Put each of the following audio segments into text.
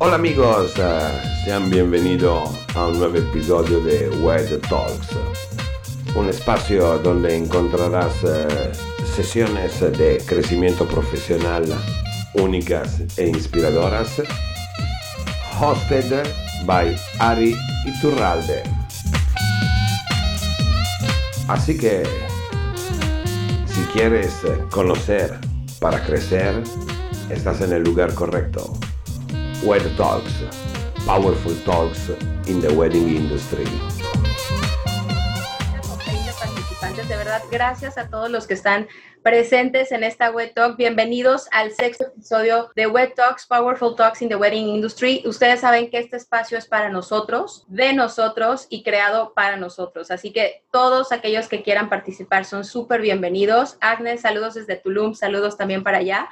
Hola amigos, uh, sean bienvenidos a un nuevo episodio de Web Talks, un espacio donde encontrarás uh, sesiones de crecimiento profesional únicas e inspiradoras, hosted by Ari Iturralde. Así que, si quieres conocer para crecer, estás en el lugar correcto. Web Talks, Powerful Talks in the Wedding Industry. de verdad, gracias a todos los que están presentes en esta Web Talk. Bienvenidos al sexto episodio de Web Talks, Powerful Talks in the Wedding Industry. Ustedes saben que este espacio es para nosotros, de nosotros y creado para nosotros. Así que todos aquellos que quieran participar son súper bienvenidos. Agnes, saludos desde Tulum, saludos también para allá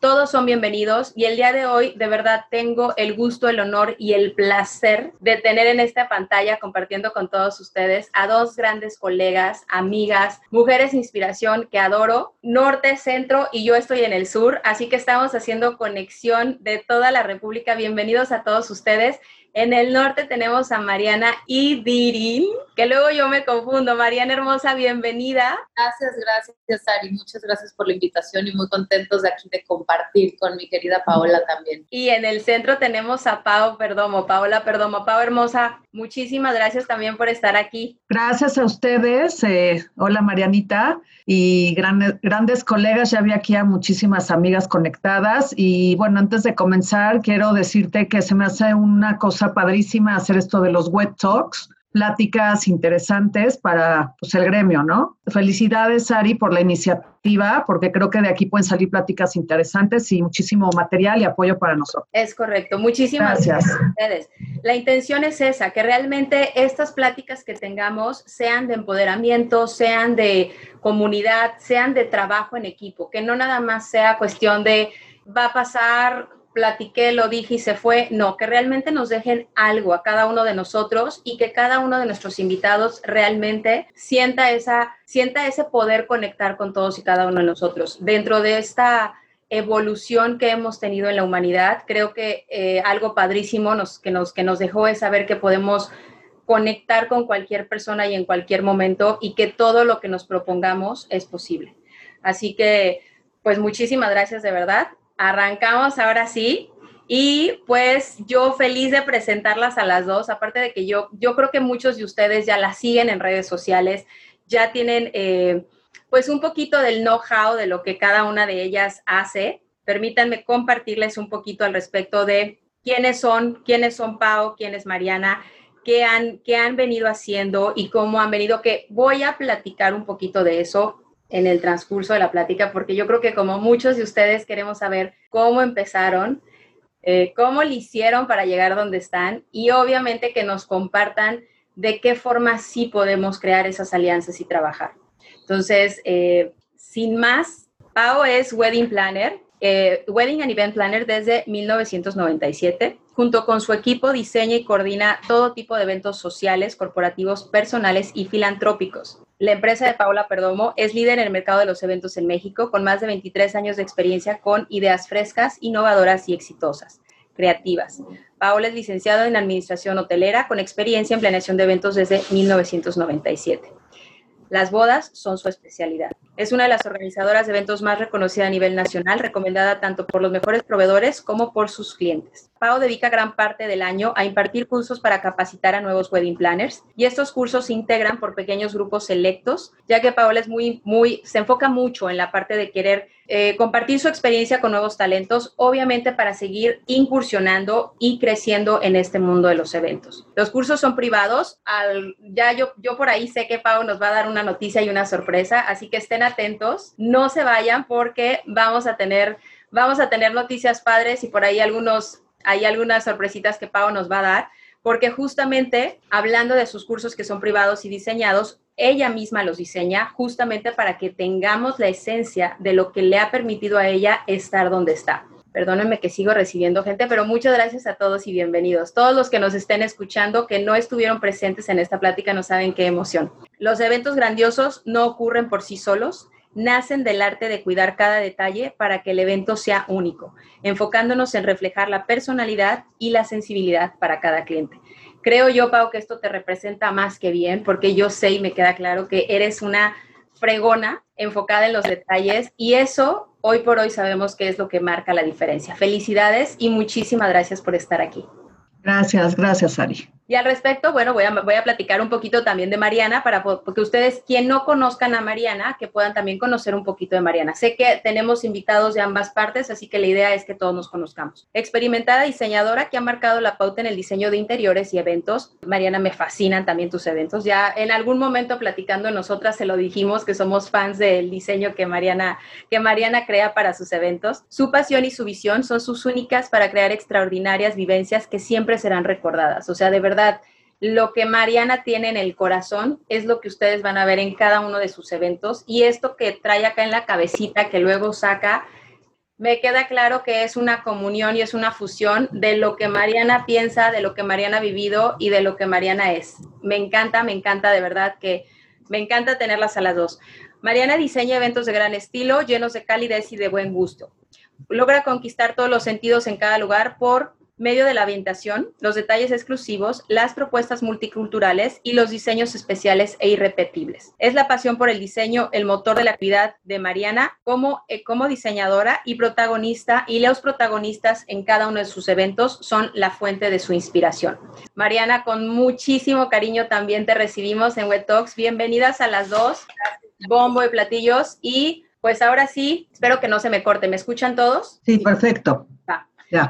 todos son bienvenidos y el día de hoy de verdad tengo el gusto, el honor y el placer de tener en esta pantalla compartiendo con todos ustedes a dos grandes colegas, amigas, mujeres inspiración que adoro, norte, centro y yo estoy en el sur, así que estamos haciendo conexión de toda la República. Bienvenidos a todos ustedes en el norte tenemos a Mariana Idirin, que luego yo me confundo. Mariana Hermosa, bienvenida. Gracias, gracias, Ari. Muchas gracias por la invitación y muy contentos de aquí de compartir con mi querida Paola también. Y en el centro tenemos a Pau Perdomo, Paola Perdomo. Pau Hermosa, muchísimas gracias también por estar aquí. Gracias a ustedes. Eh, hola, Marianita. Y grandes, grandes colegas, ya vi aquí a muchísimas amigas conectadas. Y bueno, antes de comenzar, quiero decirte que se me hace una cosa padrísima hacer esto de los web talks, pláticas interesantes para pues, el gremio, ¿no? Felicidades, Ari, por la iniciativa, porque creo que de aquí pueden salir pláticas interesantes y muchísimo material y apoyo para nosotros. Es correcto. Muchísimas gracias. a ustedes. La intención es esa, que realmente estas pláticas que tengamos sean de empoderamiento, sean de comunidad, sean de trabajo en equipo, que no nada más sea cuestión de va a pasar platiqué, lo dije y se fue. No, que realmente nos dejen algo a cada uno de nosotros y que cada uno de nuestros invitados realmente sienta, esa, sienta ese poder conectar con todos y cada uno de nosotros. Dentro de esta evolución que hemos tenido en la humanidad, creo que eh, algo padrísimo nos, que, nos, que nos dejó es saber que podemos conectar con cualquier persona y en cualquier momento y que todo lo que nos propongamos es posible. Así que, pues muchísimas gracias de verdad arrancamos ahora sí. Y pues yo feliz de presentarlas a las dos, aparte de que yo, yo creo que muchos de ustedes ya las siguen en redes sociales, ya tienen eh, pues un poquito del know-how de lo que cada una de ellas hace. Permítanme compartirles un poquito al respecto de quiénes son, quiénes son Pau, quién es Mariana, qué han, qué han venido haciendo y cómo han venido, que voy a platicar un poquito de eso en el transcurso de la plática, porque yo creo que como muchos de ustedes queremos saber cómo empezaron, eh, cómo lo hicieron para llegar donde están y obviamente que nos compartan de qué forma sí podemos crear esas alianzas y trabajar. Entonces, eh, sin más, Pau es Wedding Planner, eh, Wedding and Event Planner desde 1997. Junto con su equipo diseña y coordina todo tipo de eventos sociales, corporativos, personales y filantrópicos. La empresa de Paula Perdomo es líder en el mercado de los eventos en México, con más de 23 años de experiencia con ideas frescas, innovadoras y exitosas, creativas. Paola es licenciado en Administración Hotelera, con experiencia en planeación de eventos desde 1997. Las bodas son su especialidad. Es una de las organizadoras de eventos más reconocida a nivel nacional, recomendada tanto por los mejores proveedores como por sus clientes. Pau dedica gran parte del año a impartir cursos para capacitar a nuevos wedding planners y estos cursos se integran por pequeños grupos selectos, ya que Paola es muy, muy, se enfoca mucho en la parte de querer eh, compartir su experiencia con nuevos talentos, obviamente para seguir incursionando y creciendo en este mundo de los eventos. Los cursos son privados, al, ya yo, yo por ahí sé que Pau nos va a dar una noticia y una sorpresa, así que estén atentos, no se vayan porque vamos a tener, vamos a tener noticias padres y por ahí algunos, hay algunas sorpresitas que Pau nos va a dar porque justamente hablando de sus cursos que son privados y diseñados, ella misma los diseña justamente para que tengamos la esencia de lo que le ha permitido a ella estar donde está. Perdónenme que sigo recibiendo gente, pero muchas gracias a todos y bienvenidos. Todos los que nos estén escuchando, que no estuvieron presentes en esta plática, no saben qué emoción. Los eventos grandiosos no ocurren por sí solos, nacen del arte de cuidar cada detalle para que el evento sea único, enfocándonos en reflejar la personalidad y la sensibilidad para cada cliente. Creo yo, Pau, que esto te representa más que bien, porque yo sé y me queda claro que eres una fregona enfocada en los detalles y eso hoy por hoy sabemos que es lo que marca la diferencia. Felicidades y muchísimas gracias por estar aquí. Gracias, gracias, Ari. Y al respecto, bueno, voy a, voy a platicar un poquito también de Mariana para porque ustedes, quien no conozcan a Mariana, que puedan también conocer un poquito de Mariana. Sé que tenemos invitados de ambas partes, así que la idea es que todos nos conozcamos. Experimentada diseñadora que ha marcado la pauta en el diseño de interiores y eventos. Mariana, me fascinan también tus eventos. Ya en algún momento platicando nosotras se lo dijimos que somos fans del diseño que Mariana, que Mariana crea para sus eventos. Su pasión y su visión son sus únicas para crear extraordinarias vivencias que siempre serán recordadas. O sea, de verdad lo que Mariana tiene en el corazón es lo que ustedes van a ver en cada uno de sus eventos y esto que trae acá en la cabecita que luego saca, me queda claro que es una comunión y es una fusión de lo que Mariana piensa, de lo que Mariana ha vivido y de lo que Mariana es. Me encanta, me encanta de verdad que me encanta tenerlas a las dos. Mariana diseña eventos de gran estilo, llenos de calidez y de buen gusto. Logra conquistar todos los sentidos en cada lugar por medio de la ambientación, los detalles exclusivos, las propuestas multiculturales y los diseños especiales e irrepetibles. Es la pasión por el diseño el motor de la actividad de Mariana como, eh, como diseñadora y protagonista y los protagonistas en cada uno de sus eventos son la fuente de su inspiración. Mariana, con muchísimo cariño también te recibimos en Web Talks. Bienvenidas a las dos, bombo y platillos y pues ahora sí, espero que no se me corte. ¿Me escuchan todos? Sí, perfecto.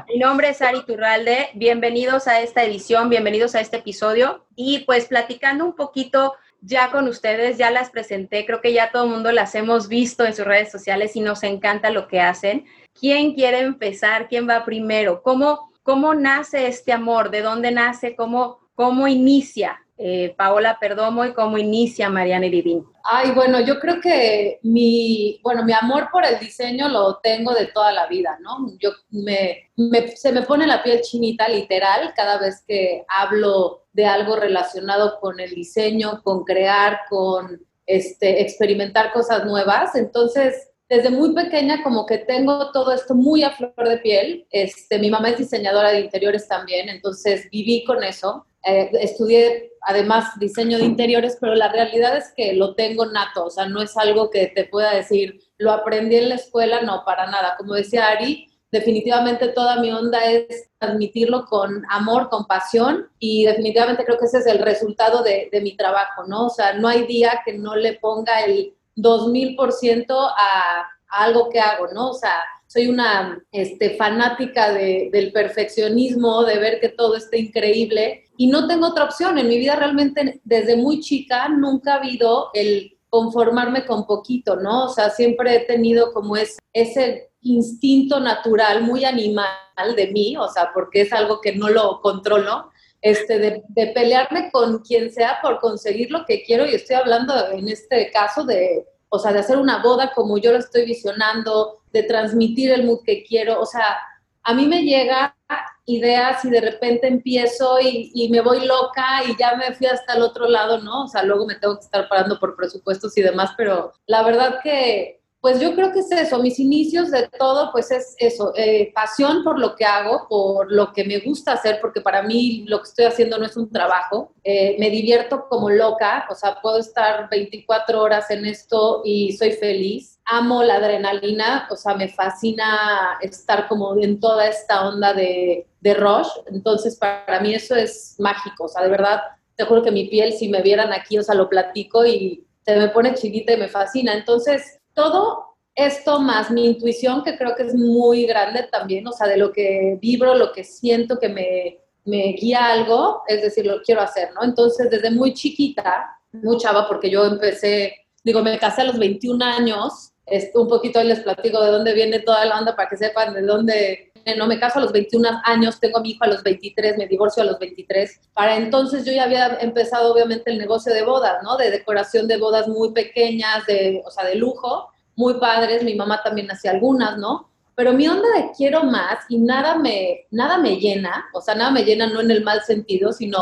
Mi nombre es Ari Turralde, bienvenidos a esta edición, bienvenidos a este episodio y pues platicando un poquito ya con ustedes, ya las presenté, creo que ya todo el mundo las hemos visto en sus redes sociales y nos encanta lo que hacen. ¿Quién quiere empezar? ¿Quién va primero? ¿Cómo, cómo nace este amor? ¿De dónde nace? ¿Cómo, cómo inicia? Eh, Paola Perdomo y cómo inicia Mariana Iridín. Ay, bueno, yo creo que mi, bueno, mi amor por el diseño lo tengo de toda la vida, ¿no? Yo me, se me pone la piel chinita literal cada vez que hablo de algo relacionado con el diseño, con crear, con este, experimentar cosas nuevas. Entonces, desde muy pequeña como que tengo todo esto muy a flor de piel. Este, mi mamá es diseñadora de interiores también, entonces viví con eso. Eh, estudié además diseño de interiores, pero la realidad es que lo tengo nato, o sea, no es algo que te pueda decir, lo aprendí en la escuela, no, para nada. Como decía Ari, definitivamente toda mi onda es transmitirlo con amor, con pasión y definitivamente creo que ese es el resultado de, de mi trabajo, ¿no? O sea, no hay día que no le ponga el 2000% a, a algo que hago, ¿no? O sea, soy una este, fanática del perfeccionismo, de ver que todo esté increíble y no tengo otra opción. En mi vida realmente desde muy chica nunca ha habido el conformarme con poquito, ¿no? O sea, siempre he tenido como ese, ese instinto natural, muy animal de mí, o sea, porque es algo que no lo controlo, este, de, de, pelearme con quien sea por conseguir lo que quiero y estoy hablando en este caso de, o sea, de hacer una boda como yo lo estoy visionando, de transmitir el mood que quiero, o sea, a mí me llega ideas y de repente empiezo y, me voy loca y ya me fui hasta el otro lado, ¿no? O sea, luego me tengo que estar parando por presupuestos y demás, pero la verdad que pues yo creo que es eso, mis inicios de todo, pues es eso, eh, pasión por lo que hago, por lo que me gusta hacer, porque para mí lo que estoy haciendo no es un trabajo, eh, me divierto como loca, o sea, puedo estar 24 horas en esto y soy feliz, amo la adrenalina, o sea, me fascina estar como en toda esta onda de, de rush, entonces para mí eso es mágico, o sea, de verdad, te juro que mi piel, si me vieran aquí, o sea, lo platico y se me pone chiquita y me fascina, entonces todo esto más mi intuición, que creo que es muy grande también, o sea, de lo que vibro, lo que siento que me, me guía algo, es decir, lo quiero hacer, ¿no? Entonces, desde muy chiquita, muy chava, porque yo empecé, digo, me casé a los 21 años, un poquito les platico de dónde viene toda la onda para que sepan de dónde, no me caso a los 21 años, tengo a mi hijo a los 23, me divorcio a los 23. Para entonces yo ya había empezado obviamente el negocio de bodas, ¿no? De decoración de bodas muy pequeñas, de, o sea, de lujo, muy padres, mi mamá también hacía algunas, ¿no? Pero mi onda de quiero más y nada me, nada me llena, o sea, nada me llena no en el mal sentido, sino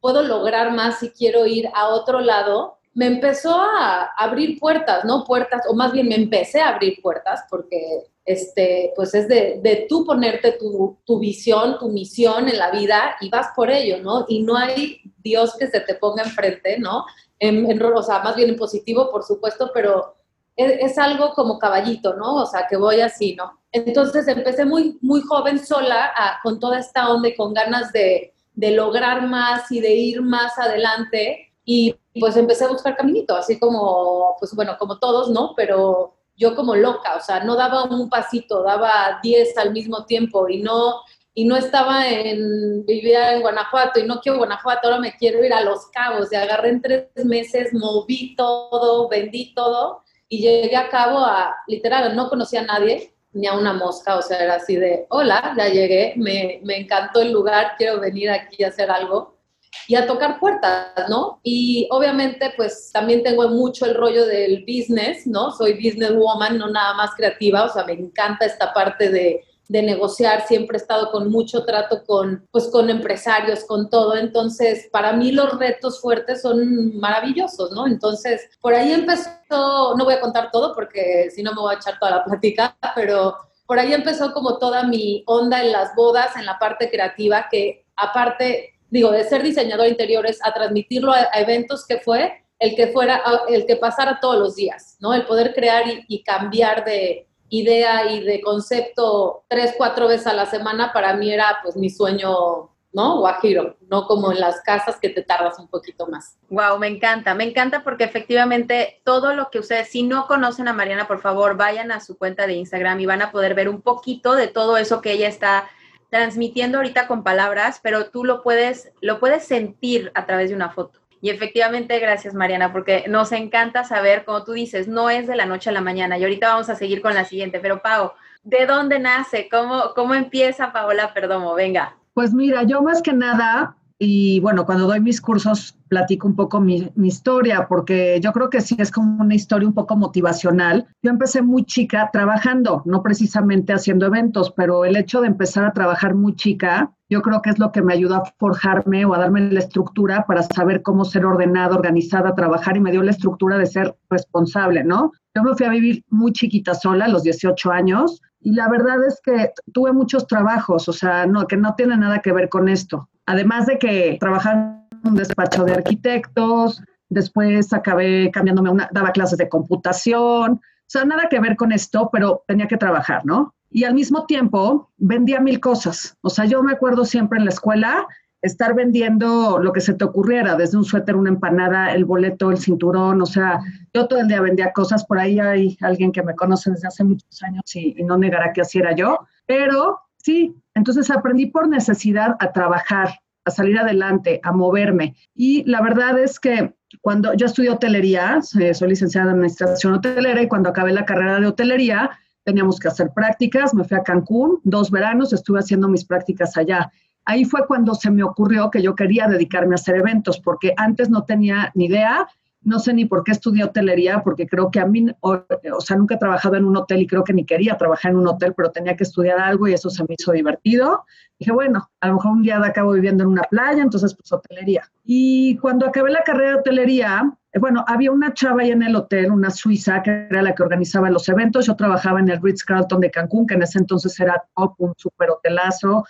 puedo lograr más si quiero ir a otro lado, me empezó a abrir puertas, ¿no? Puertas, o más bien me empecé a abrir puertas porque, este, pues es de, tú ponerte tu, visión, tu misión en la vida y vas por ello, ¿no? Y no hay Dios que se te ponga enfrente, ¿no? En, o sea, más bien en positivo, por supuesto, pero es, es, algo como caballito, ¿no? O sea, que voy así, ¿no? Entonces empecé muy, muy joven sola, con toda esta onda y con ganas de, de lograr más y de ir más adelante y pues empecé a buscar caminito, así como, pues bueno, como todos, ¿no? Pero yo como loca, o sea, no daba un pasito, daba 10 al mismo tiempo y no, y no estaba en, vivía en Guanajuato y no quiero Guanajuato, ahora me quiero ir a Los Cabos y agarré en tres meses, moví todo, vendí todo y llegué a cabo a, literal, no conocía a nadie, ni a una mosca, o sea, era así de, hola, ya llegué, me, me encantó el lugar, quiero venir aquí a hacer algo y a tocar puertas, ¿no? Y obviamente, pues también tengo mucho el rollo del business, ¿no? Soy businesswoman, no nada más creativa, o sea, me encanta esta parte de, de negociar, siempre he estado con mucho trato con, pues, con empresarios, con todo, entonces para mí los retos fuertes son maravillosos, ¿no? Entonces, por ahí empezó, no voy a contar todo porque si no me voy a echar toda la plática, pero por ahí empezó como toda mi onda en las bodas, en la parte creativa, que aparte digo, de ser diseñador de interiores a transmitirlo a, eventos que fue el que fuera, el que pasara todos los días, ¿no? El poder crear y, cambiar de idea y de concepto tres, cuatro veces a la semana para mí era pues mi sueño ¿no? Guajiro, no como en las casas que te tardas un poquito más. Wow, me encanta, me encanta porque efectivamente todo lo que ustedes, si no conocen a Mariana, por favor, vayan a su cuenta de Instagram y van a poder ver un poquito de todo eso que ella está transmitiendo ahorita con palabras, pero tú lo puedes, lo puedes sentir a través de una foto. Y efectivamente, gracias Mariana, porque nos encanta saber, como tú dices, no es de la noche a la mañana. Y ahorita vamos a seguir con la siguiente, pero Pau, ¿de dónde nace? ¿Cómo, cómo empieza Paola Perdomo? Venga. Pues mira, yo más que nada y bueno, cuando doy mis cursos platico un poco mi, historia, porque yo creo que sí es como una historia un poco motivacional. Yo empecé muy chica trabajando, no precisamente haciendo eventos, pero el hecho de empezar a trabajar muy chica, yo creo que es lo que me ayudó a forjarme o a darme la estructura para saber cómo ser ordenada, organizada, trabajar y me dio la estructura de ser responsable, ¿no? Yo me fui a vivir muy chiquita sola, a los 18 años, y la verdad es que tuve muchos trabajos, o sea, no, que no tiene nada que ver con esto. Además de que trabajaba en un despacho de arquitectos, después acabé cambiándome una, daba clases de computación, o sea, nada que ver con esto, pero tenía que trabajar, ¿no? Y al mismo tiempo vendía mil cosas. O sea, yo me acuerdo siempre en la escuela estar vendiendo lo que se te ocurriera, desde un suéter, una empanada, el boleto, el cinturón, o sea, yo todo el día vendía cosas, por ahí hay alguien que me conoce desde hace muchos años y, no negará que así era yo, pero sí, entonces aprendí por necesidad a trabajar, a salir adelante, a moverme. Y la verdad es que cuando yo estudié hotelería, eh, soy licenciada en administración hotelera y cuando acabé la carrera de hotelería, teníamos que hacer prácticas, me fui a Cancún, dos veranos estuve haciendo mis prácticas allá ahí fue cuando se me ocurrió que yo quería dedicarme a hacer eventos, porque antes no tenía ni idea, no sé ni por qué estudié hotelería, porque creo que a mí, o, sea, nunca he trabajado en un hotel y creo que ni quería trabajar en un hotel, pero tenía que estudiar algo y eso se me hizo divertido. Dije, bueno, a lo mejor un día acabo viviendo en una playa, entonces pues hotelería. Y cuando acabé la carrera de hotelería, eh, bueno, había una chava ahí en el hotel, una suiza, que era la que organizaba los eventos. Yo trabajaba en el Ritz Carlton de Cancún, que en ese entonces era top, un super hotelazo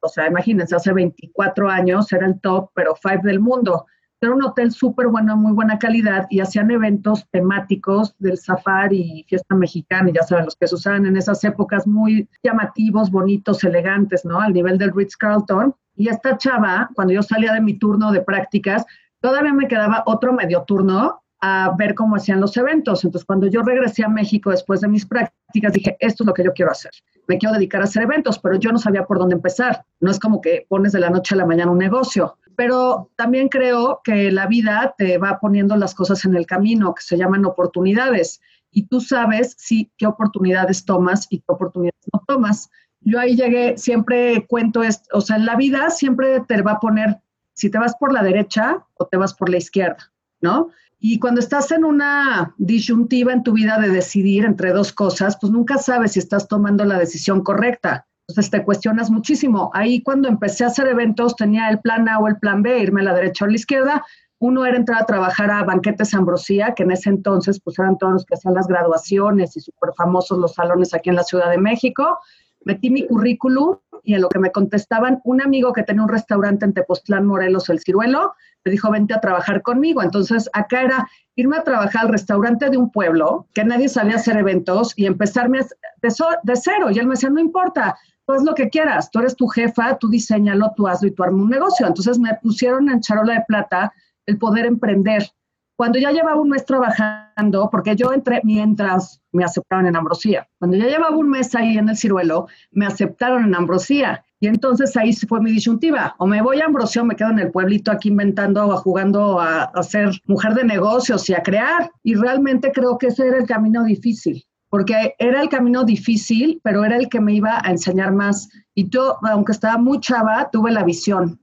o sea, imagínense, hace 24 años era el top, pero five del mundo. Era un hotel súper bueno, muy buena calidad y hacían eventos temáticos del safari y fiesta mexicana, y ya saben, los que se usaban en esas épocas muy llamativos, bonitos, elegantes, ¿no? Al nivel del Ritz Carlton. Y esta chava, cuando yo salía de mi turno de prácticas, todavía me quedaba otro medio turno a ver cómo hacían los eventos. Entonces, cuando yo regresé a México después de mis prácticas, dije, esto es lo que yo quiero hacer. Me quiero dedicar a hacer eventos, pero yo no sabía por dónde empezar. No es como que pones de la noche a la mañana un negocio. Pero también creo que la vida te va poniendo las cosas en el camino, que se llaman oportunidades. Y tú sabes sí, qué oportunidades tomas y qué oportunidades no tomas. Yo ahí llegué, siempre cuento esto, o sea, en la vida siempre te va a poner si te vas por la derecha o te vas por la izquierda, ¿no? Y cuando estás en una disyuntiva en tu vida de decidir entre dos cosas, pues nunca sabes si estás tomando la decisión correcta. Entonces te cuestionas muchísimo. Ahí cuando empecé a hacer eventos tenía el plan A o el plan B, irme a la derecha o a la izquierda. Uno era entrar a trabajar a Banquetes Ambrosía, que en ese entonces pues eran todos los que hacían las graduaciones y súper famosos los salones aquí en la Ciudad de México. Metí mi currículum y en lo que me contestaban, un amigo que tenía un restaurante en Tepoztlán, Morelos, El Ciruelo, me dijo, vente a trabajar conmigo. Entonces, acá era irme a trabajar al restaurante de un pueblo, que nadie sabía hacer eventos, y empezarme de, de cero. Y él me decía, no importa, haz lo que quieras, tú eres tu jefa, tú diseñalo, tú hazlo y tú arma un negocio. Entonces me pusieron en charola de plata el poder emprender. Cuando ya llevaba un mes trabajando, porque yo entré mientras me aceptaron en Ambrosía, cuando ya llevaba un mes ahí en el ciruelo, me aceptaron en Ambrosía. Y entonces ahí fue mi disyuntiva. O me voy a Ambrosía o me quedo en el pueblito aquí inventando o jugando a, a ser mujer de negocios y a crear. Y realmente creo que ese era el camino difícil porque era el camino difícil, pero era el que me iba a enseñar más. Y yo, aunque estaba muy chava, tuve la visión.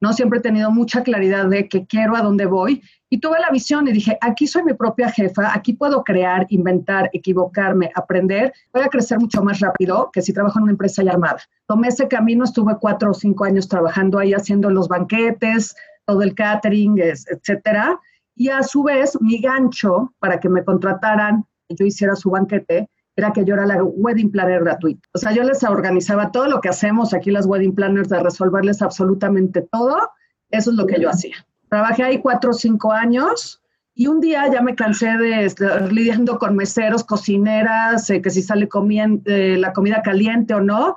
¿no? Siempre he tenido mucha claridad de que quiero, a dónde voy. Y tuve la visión y dije, aquí soy mi propia jefa, aquí puedo crear, inventar, equivocarme, aprender. Voy a crecer mucho más rápido que si trabajo en una empresa ya armada. Tomé ese camino, estuve cuatro o cinco años trabajando ahí haciendo los banquetes, todo el catering, etcétera. Y a su vez, mi gancho para que me contrataran, yo hiciera su banquete, era que yo era la wedding planner gratuita. O sea, yo les organizaba todo lo que hacemos aquí las wedding planners de resolverles absolutamente todo. Eso es lo que yo hacía. Trabajé ahí cuatro o cinco años y un día ya me cansé de estar lidiando con meseros, cocineras, eh, que si sale comiendo, eh, la comida caliente o no.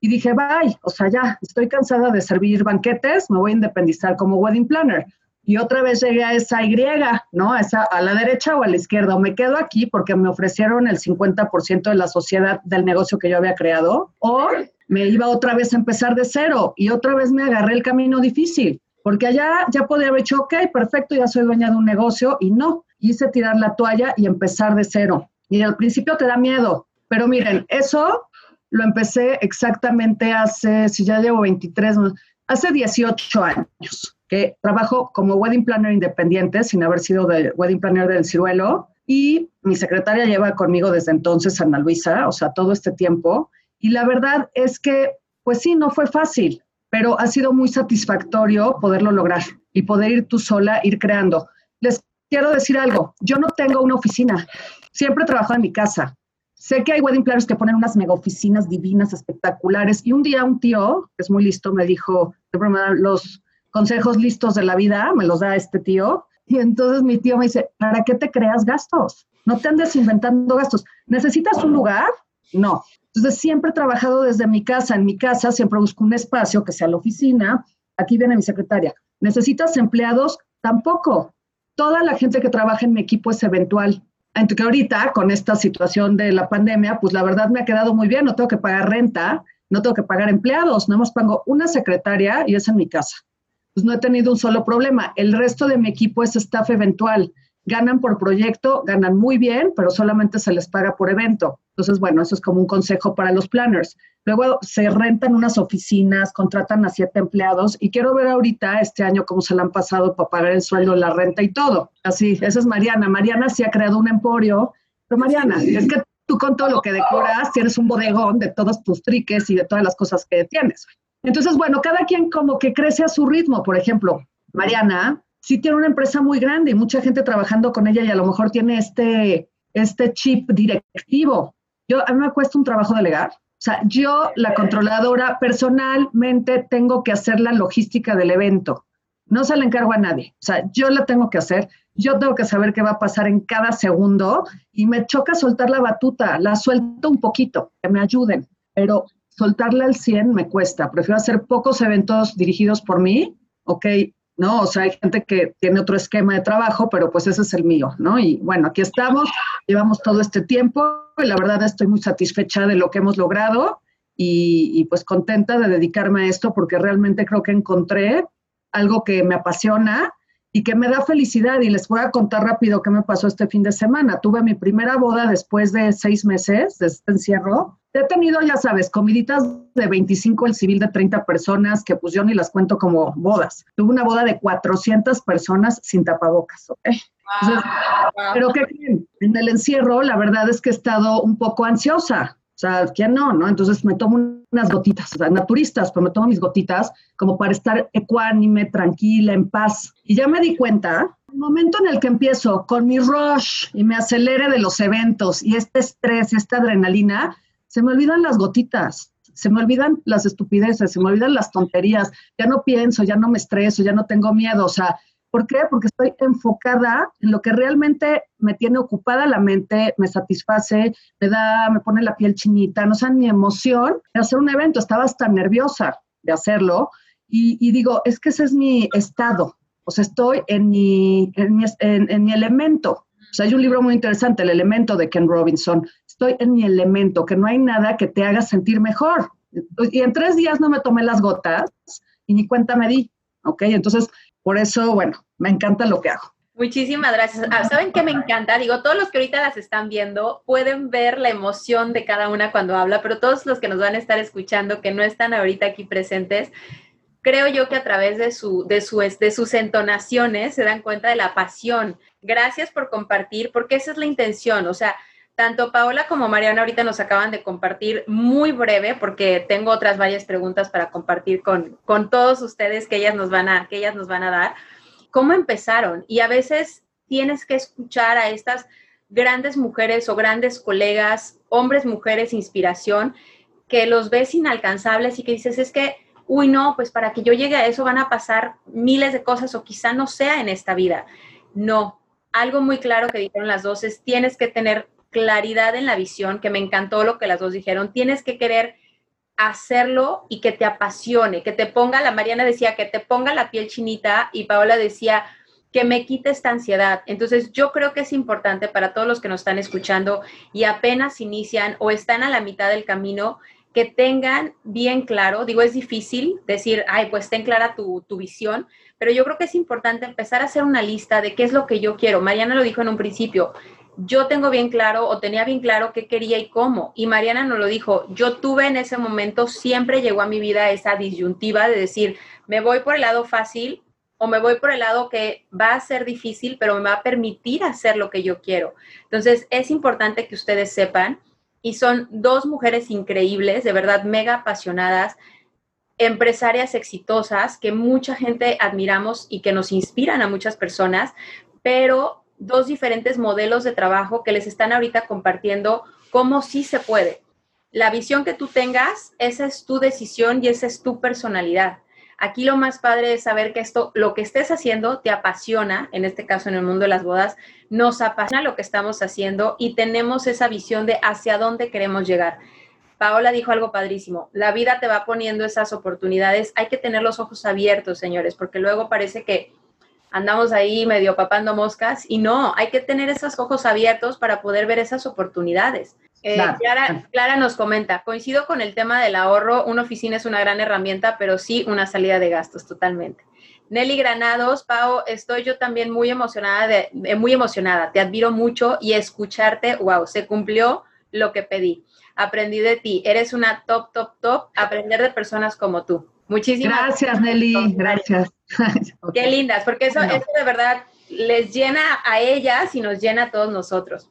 Y dije, bye, o sea, ya, estoy cansada de servir banquetes, me voy a independizar como wedding planner y otra vez llegué a esa Y, ¿no? A, esa, a la derecha o a la izquierda. O me quedo aquí porque me ofrecieron el 50% de la sociedad del negocio que yo había creado, o me iba otra vez a empezar de cero y otra vez me agarré el camino difícil, porque allá ya podía haber dicho, ok, perfecto, ya soy dueña de un negocio y no, hice tirar la toalla y empezar de cero. Y al principio te da miedo, pero miren, eso lo empecé exactamente hace, si ya llevo 23, hace 18 años que trabajo como wedding planner independiente sin haber sido de wedding planner del ciruelo y mi secretaria lleva conmigo desde entonces Ana Luisa, o sea, todo este tiempo. Y la verdad es que, pues sí, no fue fácil, pero ha sido muy satisfactorio poderlo lograr y poder ir tú sola, ir creando. Les quiero decir algo, yo no tengo una oficina, siempre trabajo en mi casa. Sé que hay wedding planners que ponen unas mega oficinas divinas, espectaculares. Y un día un tío, que es muy listo, me dijo, los consejos listos de la vida, me los da este tío. Y entonces mi tío me dice, ¿para qué te creas gastos? No te andes inventando gastos. ¿Necesitas un lugar? No. Entonces siempre he trabajado desde mi casa. En mi casa siempre busco un espacio que sea la oficina. Aquí viene mi secretaria. ¿Necesitas empleados? Tampoco. Toda la gente que trabaja en mi equipo es eventual. Aunque ahorita, con esta situación de la pandemia, pues la verdad me ha quedado muy bien. No tengo que pagar renta, no tengo que pagar empleados. Nada más pago una secretaria y es en mi casa pues no he tenido un solo problema. El resto de mi equipo es staff eventual. Ganan por proyecto, ganan muy bien, pero solamente se les paga por evento. Entonces, bueno, eso es como un consejo para los planners. Luego se rentan unas oficinas, contratan a siete empleados y quiero ver ahorita este año cómo se le han pasado para pagar el sueldo, la renta y todo. Así, esa es Mariana. Mariana sí ha creado un emporio, pero Mariana, es que tú con todo lo que decoras tienes un bodegón de todos tus triques y de todas las cosas que tienes. Entonces, bueno, cada quien como que crece a su ritmo. Por ejemplo, Mariana sí tiene una empresa muy grande y mucha gente trabajando con ella y a lo mejor tiene este, este chip directivo. Yo, a mí me cuesta un trabajo delegar. O sea, yo, la controladora, personalmente tengo que hacer la logística del evento. No se la encargo a nadie. O sea, yo la tengo que hacer. Yo tengo que saber qué va a pasar en cada segundo y me choca soltar la batuta. La suelto un poquito, que me ayuden. Pero soltarla al 100 me cuesta. Prefiero hacer pocos eventos dirigidos por mí, ok, ¿no? O sea, hay gente que tiene otro esquema de trabajo, pero pues ese es el mío, ¿no? Y bueno, aquí estamos, llevamos todo este tiempo y la verdad estoy muy satisfecha de lo que hemos logrado y, y pues contenta de dedicarme a esto porque realmente creo que encontré algo que me apasiona y que me da felicidad. Y les voy a contar rápido qué me pasó este fin de semana. Tuve mi primera boda después de seis meses de este encierro He tenido, ya sabes, comiditas de 25, el civil de 30 personas, que pues yo ni las cuento como bodas. Tuve una boda de 400 personas sin tapabocas, ¿ok? pero ¿qué creen? En el encierro, la verdad es que he estado un poco ansiosa. O sea, ¿quién no, no? Entonces me tomo unas gotitas, o sea, naturistas, pero me tomo mis gotitas como para estar ecuánime, tranquila, en paz. Y ya me di cuenta, el momento en el que empiezo con mi rush y me acelere de los eventos y este estrés, esta adrenalina, se me olvidan las gotitas, se me olvidan las estupideces, se me olvidan las tonterías, ya no pienso, ya no me estreso, ya no tengo miedo, o sea, ¿Por qué? Porque estoy enfocada en lo que realmente me tiene ocupada la mente, me satisface, me da, me pone la piel chinita, no sé, mi emoción de hacer un evento, estaba hasta nerviosa de hacerlo y, digo, es que ese es mi estado, o sea, estoy en mi, en mi, en mi elemento. O sea, hay un libro muy interesante, El elemento de Ken Robinson. Estoy en mi elemento, que no hay nada que te haga sentir mejor. Y en tres días no me tomé las gotas y ni cuenta me di. ¿Ok? Entonces, por eso, bueno, me encanta lo que hago. Muchísimas gracias. Ah, ¿Saben qué me encanta? Digo, todos los que ahorita las están viendo pueden ver la emoción de cada una cuando habla, pero todos los que nos van a estar escuchando, que no están ahorita aquí presentes, creo yo que a través de, su, de, su, de sus entonaciones se dan cuenta de la pasión. Gracias por compartir, porque esa es la intención. O sea, tanto Paola como Mariana ahorita nos acaban de compartir muy breve, porque tengo otras varias preguntas para compartir con, con todos ustedes que ellas, nos van a, que ellas nos van a dar. ¿Cómo empezaron? Y a veces tienes que escuchar a estas grandes mujeres o grandes colegas, hombres, mujeres, inspiración, que los ves inalcanzables y que dices, es que, uy, no, pues para que yo llegue a eso van a pasar miles de cosas o quizá no sea en esta vida. No, algo muy claro que dijeron las dos es, tienes que tener claridad en la visión, que me encantó lo que las dos dijeron, tienes que querer hacerlo y que te apasione, que te ponga, la Mariana decía, que te ponga la piel chinita y Paola decía, que me quite esta ansiedad. Entonces, yo creo que es importante para todos los que nos están escuchando y apenas inician o están a la mitad del camino, que tengan bien claro, digo, es difícil decir, ay, pues ten clara tu, tu visión, pero yo creo que es importante empezar a hacer una lista de qué es lo que yo quiero. Mariana lo dijo en un principio, yo tengo bien claro o tenía bien claro qué quería y cómo. Y Mariana nos lo dijo, yo tuve en ese momento, siempre llegó a mi vida esa disyuntiva de decir, me voy por el lado fácil o me voy por el lado que va a ser difícil, pero me va a permitir hacer lo que yo quiero. Entonces, es importante que ustedes sepan, y son dos mujeres increíbles, de verdad, mega apasionadas, empresarias exitosas, que mucha gente admiramos y que nos inspiran a muchas personas, pero dos diferentes modelos de trabajo que les están ahorita compartiendo cómo sí se puede. La visión que tú tengas, esa es tu decisión y esa es tu personalidad. Aquí lo más padre es saber que esto, lo que estés haciendo, te apasiona, en este caso en el mundo de las bodas, nos apasiona lo que estamos haciendo y tenemos esa visión de hacia dónde queremos llegar. Paola dijo algo padrísimo, la vida te va poniendo esas oportunidades, hay que tener los ojos abiertos, señores, porque luego parece que andamos ahí medio papando moscas y no, hay que tener esos ojos abiertos para poder ver esas oportunidades. Eh, Clara, nos comenta, coincido con el tema del ahorro, una oficina es una gran herramienta, pero sí una salida de gastos totalmente. Nelly Granados, Pau, estoy yo también muy emocionada, de, eh, muy emocionada, te admiro mucho y escucharte, wow, se cumplió lo que pedí. Aprendí de ti, eres una top, top, top, aprender de personas como tú. Muchísimas gracias. Nelly, gracias. Qué lindas, porque eso, eso de verdad les llena a ellas y nos llena a todos nosotros.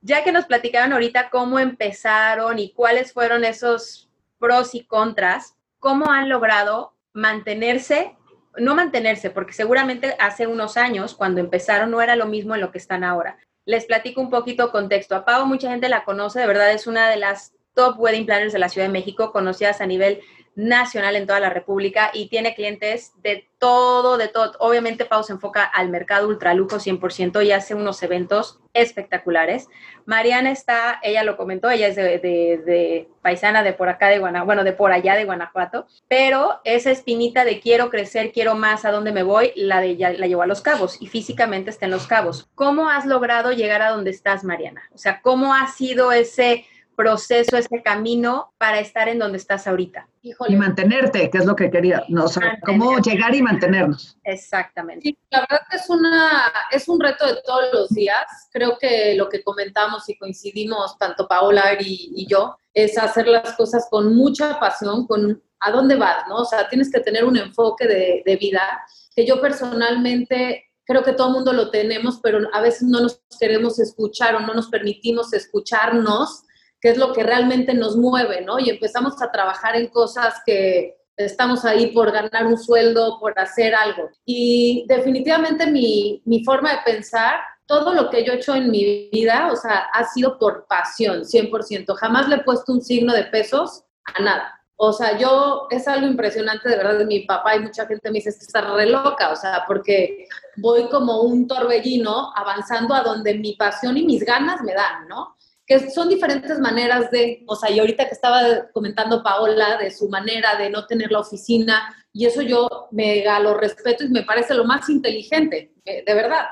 Ya que nos platicaron ahorita cómo empezaron y cuáles fueron esos pros y contras, ¿cómo han logrado mantenerse? No mantenerse, porque seguramente hace unos años, cuando empezaron, no era lo mismo en lo que están ahora. Les platico un poquito contexto. A Pau, mucha gente la conoce, de verdad es una de las top wedding planners de la Ciudad de México, conocidas a nivel nacional en toda la República y tiene clientes de todo, de todo. Obviamente Pau se enfoca al mercado ultralujo 100% y hace unos eventos espectaculares. Mariana está, ella lo comentó, ella es de, paisana de por acá de Guanajuato, bueno, de por allá de Guanajuato, pero esa espinita de quiero crecer, quiero más, a dónde me voy, la, de, la llevó a Los Cabos y físicamente está en Los Cabos. ¿Cómo has logrado llegar a donde estás, Mariana? O sea, ¿cómo ha sido ese proceso, ese camino para estar en donde estás ahorita. Y mantenerte, que es lo que quería, no, o sea, cómo llegar y mantenernos. Exactamente. la verdad que es, una, es un reto de todos los días. Creo que lo que comentamos y coincidimos, tanto Paola y, yo, es hacer las cosas con mucha pasión, con a dónde vas, ¿no? O sea, tienes que tener un enfoque de, de vida que yo personalmente creo que todo el mundo lo tenemos, pero a veces no nos queremos escuchar o no nos permitimos escucharnos qué es lo que realmente nos mueve, ¿no? Y empezamos a trabajar en cosas que estamos ahí por ganar un sueldo, por hacer algo. Y definitivamente mi, mi forma de pensar todo lo que yo he hecho en mi vida, o sea, ha sido por pasión, 100%. Jamás le he puesto un signo de pesos a nada. O sea, yo, es algo impresionante de verdad de mi papá y mucha gente me dice está re loca, o sea, porque voy como un torbellino avanzando a donde mi pasión y mis ganas me dan, ¿no? Que son diferentes maneras de, o sea, y ahorita que estaba comentando Paola de su manera de no tener la oficina, y eso yo me lo respeto y me parece lo más inteligente, eh, de verdad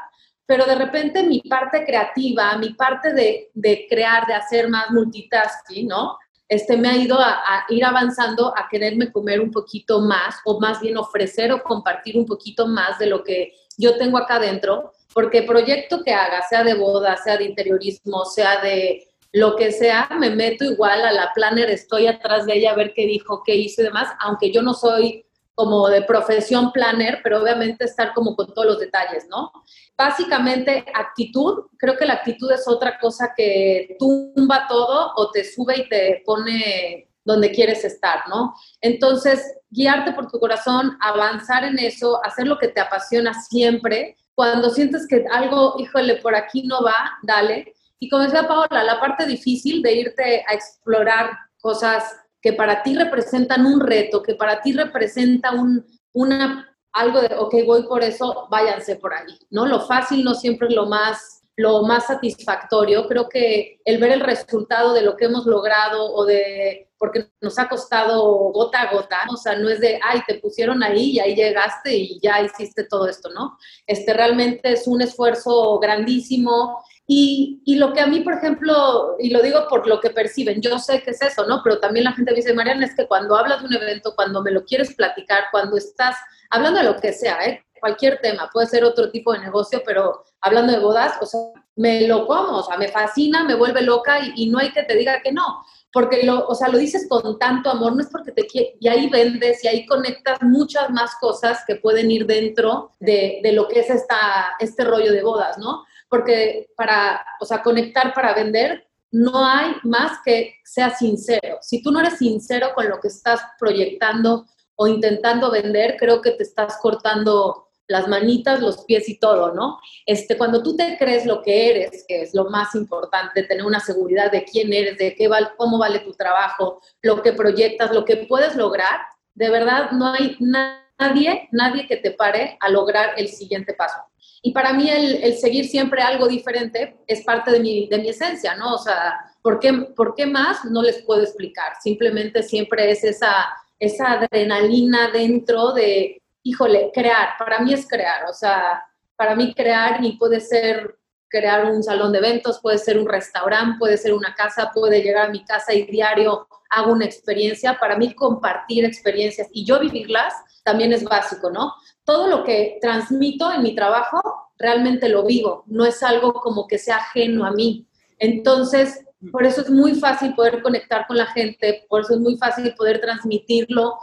pero de repente mi parte creativa, mi parte de, de, crear, de hacer más multitasking, ¿no? este, me ha ido a, ir avanzando a quererme comer un poquito más o más bien ofrecer o compartir un poquito más de lo que yo tengo acá adentro, porque proyecto que haga, sea de boda, sea de interiorismo, sea de lo que sea, me meto igual a la planner, estoy atrás de ella a ver qué dijo, qué hizo y demás, aunque yo no soy como de profesión planner, pero obviamente estar como con todos los detalles, ¿no? Básicamente actitud, creo que la actitud es otra cosa que tumba todo o te sube y te pone donde quieres estar, ¿no? Entonces, guiarte por tu corazón, avanzar en eso, hacer lo que te apasiona siempre. Cuando sientes que algo, híjole, por aquí no va, dale. Y como decía Paola, la parte difícil de irte a explorar cosas que para ti representan un reto, que para ti representa un, una, algo de, ok, voy por eso, váyanse por ahí, ¿no? Lo fácil no siempre es lo más, lo más satisfactorio. Creo que el ver el resultado de lo que hemos logrado o de, porque nos ha costado gota a gota, o sea, no es de, ay, te pusieron ahí y ahí llegaste y ya hiciste todo esto, ¿no? Este realmente es un esfuerzo grandísimo y, y, lo que a mí, por ejemplo, y lo digo por lo que perciben, yo sé que es eso, ¿no? Pero también la gente me dice, Mariana, es que cuando hablas de un evento, cuando me lo quieres platicar, cuando estás hablando de lo que sea, ¿eh? Cualquier tema, puede ser otro tipo de negocio, pero hablando de bodas, o sea, me lo como, o sea, me fascina, me vuelve loca y, y no hay que te diga que no, porque lo, o sea, lo dices con tanto amor, no es porque te quieres, y ahí vendes y ahí conectas muchas más cosas que pueden ir dentro de, de lo que es esta, este rollo de bodas, ¿no? Porque para, o sea, conectar para vender, no hay más que sea sincero. Si tú no eres sincero con lo que estás proyectando o intentando vender, creo que te estás cortando las manitas, los pies y todo, ¿no? Este, cuando tú te crees lo que eres, que es lo más importante, tener una seguridad de quién eres, de qué vale, cómo vale tu trabajo, lo que proyectas, lo que puedes lograr, de verdad no hay nadie, nadie que te pare a lograr el siguiente paso. Y para mí el, seguir siempre algo diferente es parte de mi, de mi esencia, ¿no? O sea, ¿por qué, ¿por qué más? No les puedo explicar. Simplemente siempre es esa, esa adrenalina dentro de, híjole, crear. Para mí es crear. O sea, para mí crear y puede ser crear un salón de eventos, puede ser un restaurante, puede ser una casa, puede llegar a mi casa y diario hago una experiencia. Para mí compartir experiencias y yo vivirlas también es básico, ¿no? Todo lo que transmito en mi trabajo realmente lo vivo, no es algo como que sea ajeno a mí. Entonces, por eso es muy fácil poder conectar con la gente, por eso es muy fácil poder transmitirlo,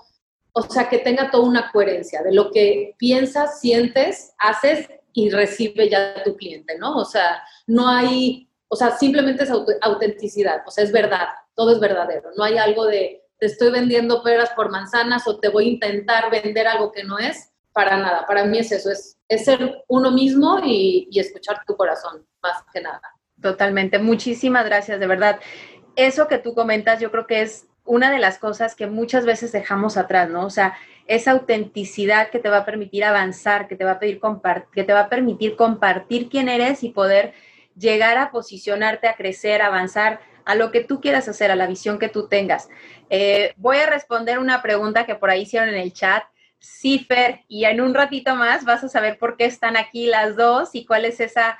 o sea, que tenga toda una coherencia de lo que piensas, sientes, haces y recibe ya tu cliente, ¿no? O sea, no hay, o sea, simplemente es autenticidad, o sea, es verdad, todo es verdadero, no hay algo de te estoy vendiendo peras por manzanas o te voy a intentar vender algo que no es, para nada. Para mí es eso, es, ser uno mismo y, y escuchar tu corazón, más que nada. Totalmente. Muchísimas gracias, de verdad. Eso que tú comentas, yo creo que es una de las cosas que muchas veces dejamos atrás, ¿no? O sea, esa autenticidad que te va a permitir avanzar, que te va a, pedir que te va a permitir compartir quién eres y poder llegar a posicionarte, a crecer, a avanzar a lo que tú quieras hacer, a la visión que tú tengas. Eh, voy a responder una pregunta que por ahí hicieron en el chat. Cifer, y en un ratito más vas a saber por qué están aquí las dos y cuál es esa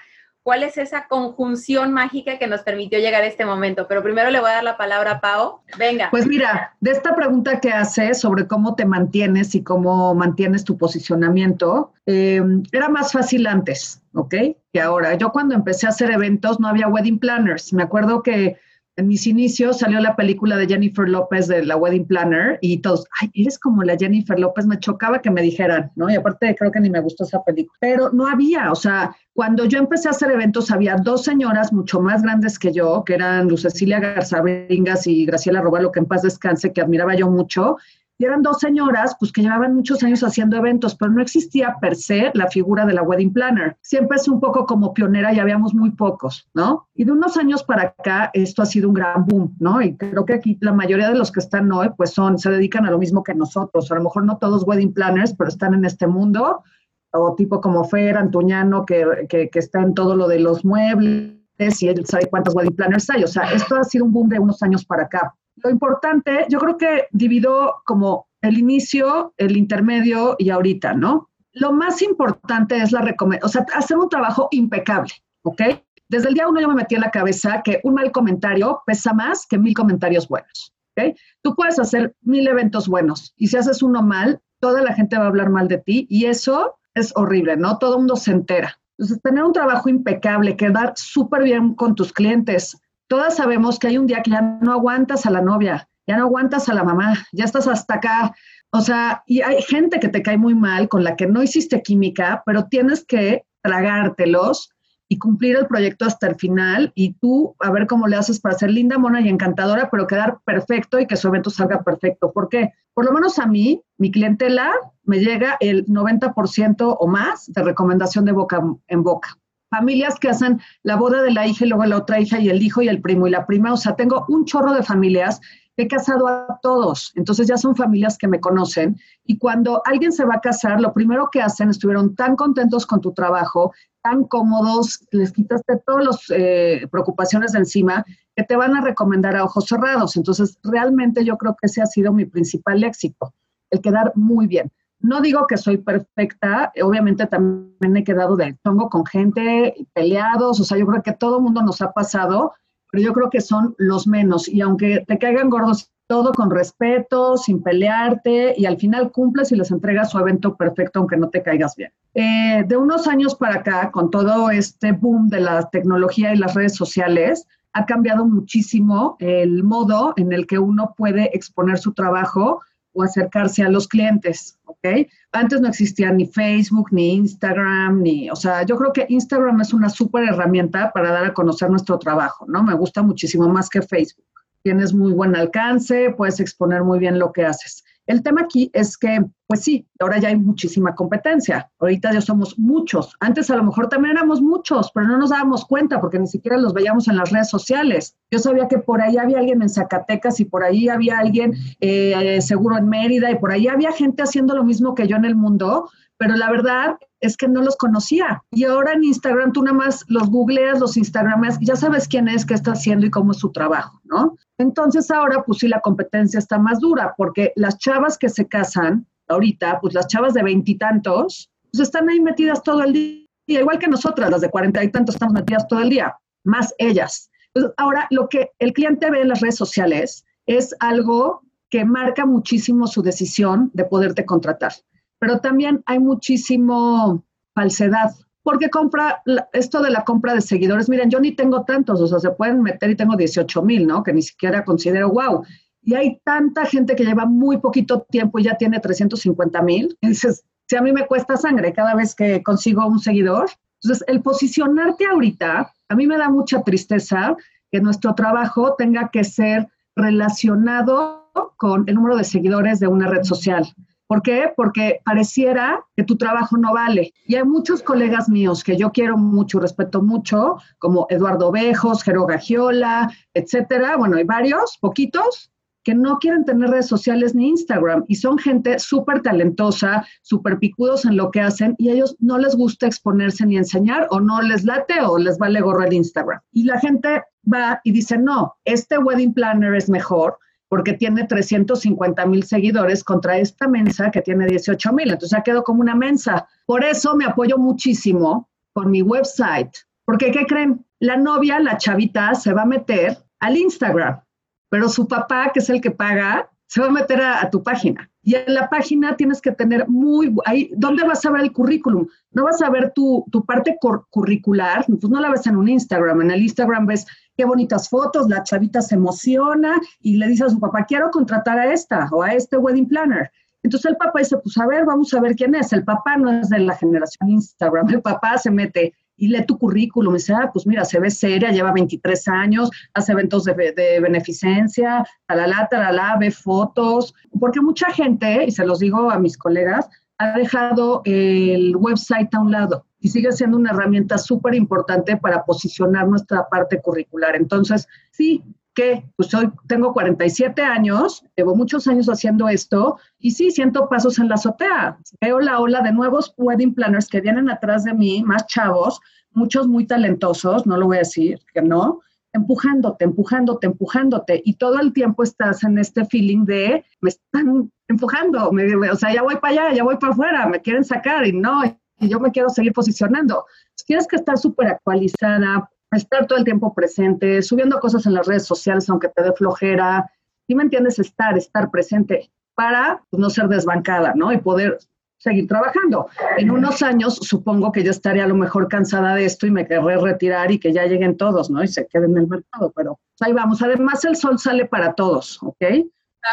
cuál es esa conjunción mágica que nos permitió llegar a este momento. Pero primero le voy a dar la palabra a Pau. Venga. Pues mira, de esta pregunta que haces sobre cómo te mantienes y cómo mantienes tu posicionamiento, eh, era más fácil antes, ¿ok? Que ahora. Yo cuando empecé a hacer eventos no había wedding planners. Me acuerdo que en mis inicios salió la película de Jennifer López de la Wedding Planner y todos, ay, eres como la Jennifer López, me chocaba que me dijeran, ¿no? Y aparte creo que ni me gustó esa película, pero no había, o sea, cuando yo empecé a hacer eventos había dos señoras mucho más grandes que yo, que eran Luz Cecilia Garzabringas y Graciela Robalo, que en paz descanse, que admiraba yo mucho, y eran dos señoras, pues que llevaban muchos años haciendo eventos, pero no existía per se la figura de la wedding planner. Siempre es un poco como pionera y habíamos muy pocos, ¿no? Y de unos años para acá esto ha sido un gran boom, ¿no? Y creo que aquí la mayoría de los que están hoy, pues son, se dedican a lo mismo que nosotros. A lo mejor no todos wedding planners, pero están en este mundo, o tipo como Fer Antuñano, que, que, que está en todo lo de los muebles y él sabe cuántos wedding planners hay. O sea, esto ha sido un boom de unos años para acá. Lo importante, yo creo que divido como el inicio, el intermedio y ahorita, ¿no? Lo más importante es la recomendación, o sea, hacer un trabajo impecable, ¿ok? Desde el día uno yo me metí en la cabeza que un mal comentario pesa más que mil comentarios buenos, ¿ok? Tú puedes hacer mil eventos buenos y si haces uno mal, toda la gente va a hablar mal de ti y eso es horrible, ¿no? Todo el mundo se entera. Entonces, tener un trabajo impecable, quedar súper bien con tus clientes, todas sabemos que hay un día que ya no aguantas a la novia, ya no aguantas a la mamá, ya estás hasta acá. O sea, y hay gente que te cae muy mal, con la que no hiciste química, pero tienes que tragártelos y cumplir el proyecto hasta el final y tú a ver cómo le haces para ser linda, mona y encantadora, pero quedar perfecto y que su evento salga perfecto. ¿Por qué? Por lo menos a mí, mi clientela me llega el 90% o más de recomendación de boca en boca familias que hacen la boda de la hija y luego la otra hija y el hijo y el primo y la prima. O sea, tengo un chorro de familias. He casado a todos, entonces ya son familias que me conocen. Y cuando alguien se va a casar, lo primero que hacen, estuvieron tan contentos con tu trabajo, tan cómodos, les quitaste todas las eh, preocupaciones de encima, que te van a recomendar a ojos cerrados. Entonces, realmente yo creo que ese ha sido mi principal éxito, el quedar muy bien. No digo que soy perfecta, obviamente también he quedado de tongo con gente, peleados, o sea, yo creo que todo mundo nos ha pasado, pero yo creo que son los menos. Y aunque te caigan gordos, todo con respeto, sin pelearte, y al final cumples y les entregas su evento perfecto, aunque no te caigas bien. Eh, de unos años para acá, con todo este boom de la tecnología y las redes sociales, ha cambiado muchísimo el modo en el que uno puede exponer su trabajo o acercarse a los clientes, ¿ok? Antes no existía ni Facebook, ni Instagram, ni, o sea, yo creo que Instagram es una súper herramienta para dar a conocer nuestro trabajo, ¿no? Me gusta muchísimo más que Facebook. Tienes muy buen alcance, puedes exponer muy bien lo que haces. El tema aquí es que, pues sí, ahora ya hay muchísima competencia. Ahorita ya somos muchos. Antes a lo mejor también éramos muchos, pero no nos dábamos cuenta porque ni siquiera los veíamos en las redes sociales. Yo sabía que por ahí había alguien en Zacatecas y por ahí había alguien eh, seguro en Mérida y por ahí había gente haciendo lo mismo que yo en el mundo, pero la verdad es que no los conocía. Y ahora en Instagram tú nada más los googleas, los instagrames, ya sabes quién es, qué está haciendo y cómo es su trabajo, ¿no? Entonces ahora pues sí la competencia está más dura porque las chavas que se casan ahorita, pues las chavas de veintitantos, pues están ahí metidas todo el día, igual que nosotras, las de cuarenta y tantos estamos metidas todo el día, más ellas. Ahora lo que el cliente ve en las redes sociales es algo que marca muchísimo su decisión de poderte contratar pero también hay muchísimo falsedad, porque compra esto de la compra de seguidores, miren, yo ni tengo tantos, o sea, se pueden meter y tengo 18 mil, ¿no? Que ni siquiera considero wow. Y hay tanta gente que lleva muy poquito tiempo y ya tiene 350 mil. Dices, si a mí me cuesta sangre cada vez que consigo un seguidor. Entonces, el posicionarte ahorita, a mí me da mucha tristeza que nuestro trabajo tenga que ser relacionado con el número de seguidores de una red social. ¿Por qué? Porque pareciera que tu trabajo no vale. Y hay muchos colegas míos que yo quiero mucho, respeto mucho, como Eduardo Bejos, Jero Gagiola, etcétera. Bueno, hay varios, poquitos, que no quieren tener redes sociales ni Instagram y son gente súper talentosa, súper picudos en lo que hacen y a ellos no les gusta exponerse ni enseñar o no les late o les vale gorro el Instagram. Y la gente va y dice, no, este wedding planner es mejor porque tiene 350 mil seguidores contra esta mensa que tiene 18 mil. Entonces ya quedó como una mensa. Por eso me apoyo muchísimo con mi website. Porque, ¿qué creen? La novia, la chavita, se va a meter al Instagram, pero su papá, que es el que paga, se va a meter a, tu página. Y en la página tienes que tener muy, ahí, ¿dónde vas a ver el currículum? No vas a ver tu, tu parte curricular, pues no la ves en un Instagram. En el Instagram ves qué bonitas fotos, la chavita se emociona y le dice a su papá, quiero contratar a esta o a este wedding planner. Entonces el papá dice, pues a ver, vamos a ver quién es. El papá no es de la generación Instagram, el papá se mete y lee tu currículum y dice, ah, pues mira, se ve seria, lleva 23 años, hace eventos de, de beneficencia, talala, talala, ve fotos, porque mucha gente, y se los digo a mis colegas, ha dejado el website a un lado y sigue siendo una herramienta súper importante para posicionar nuestra parte curricular. Entonces, sí, que pues hoy tengo 47 años, llevo muchos años haciendo esto y sí, siento pasos en la azotea. Veo la ola de nuevos wedding planners que vienen atrás de mí, más chavos, muchos muy talentosos, no lo voy a decir que no, empujándote, empujándote, empujándote y todo el tiempo estás en este feeling de me están empujando, me, o sea, ya voy para allá, ya voy para afuera, me quieren sacar y no, y yo me quiero seguir posicionando. Tienes que estar súper actualizada, estar todo el tiempo presente, subiendo cosas en las redes sociales aunque te dé flojera. ¿Sí me entiendes? Estar, estar presente para pues, no ser desbancada, ¿no? Y poder seguir trabajando. En unos años supongo que yo estaré a lo mejor cansada de esto y me querré retirar y que ya lleguen todos, ¿no? Y se queden en el mercado, pero pues, ahí vamos. Además, el sol sale para todos, ¿ok?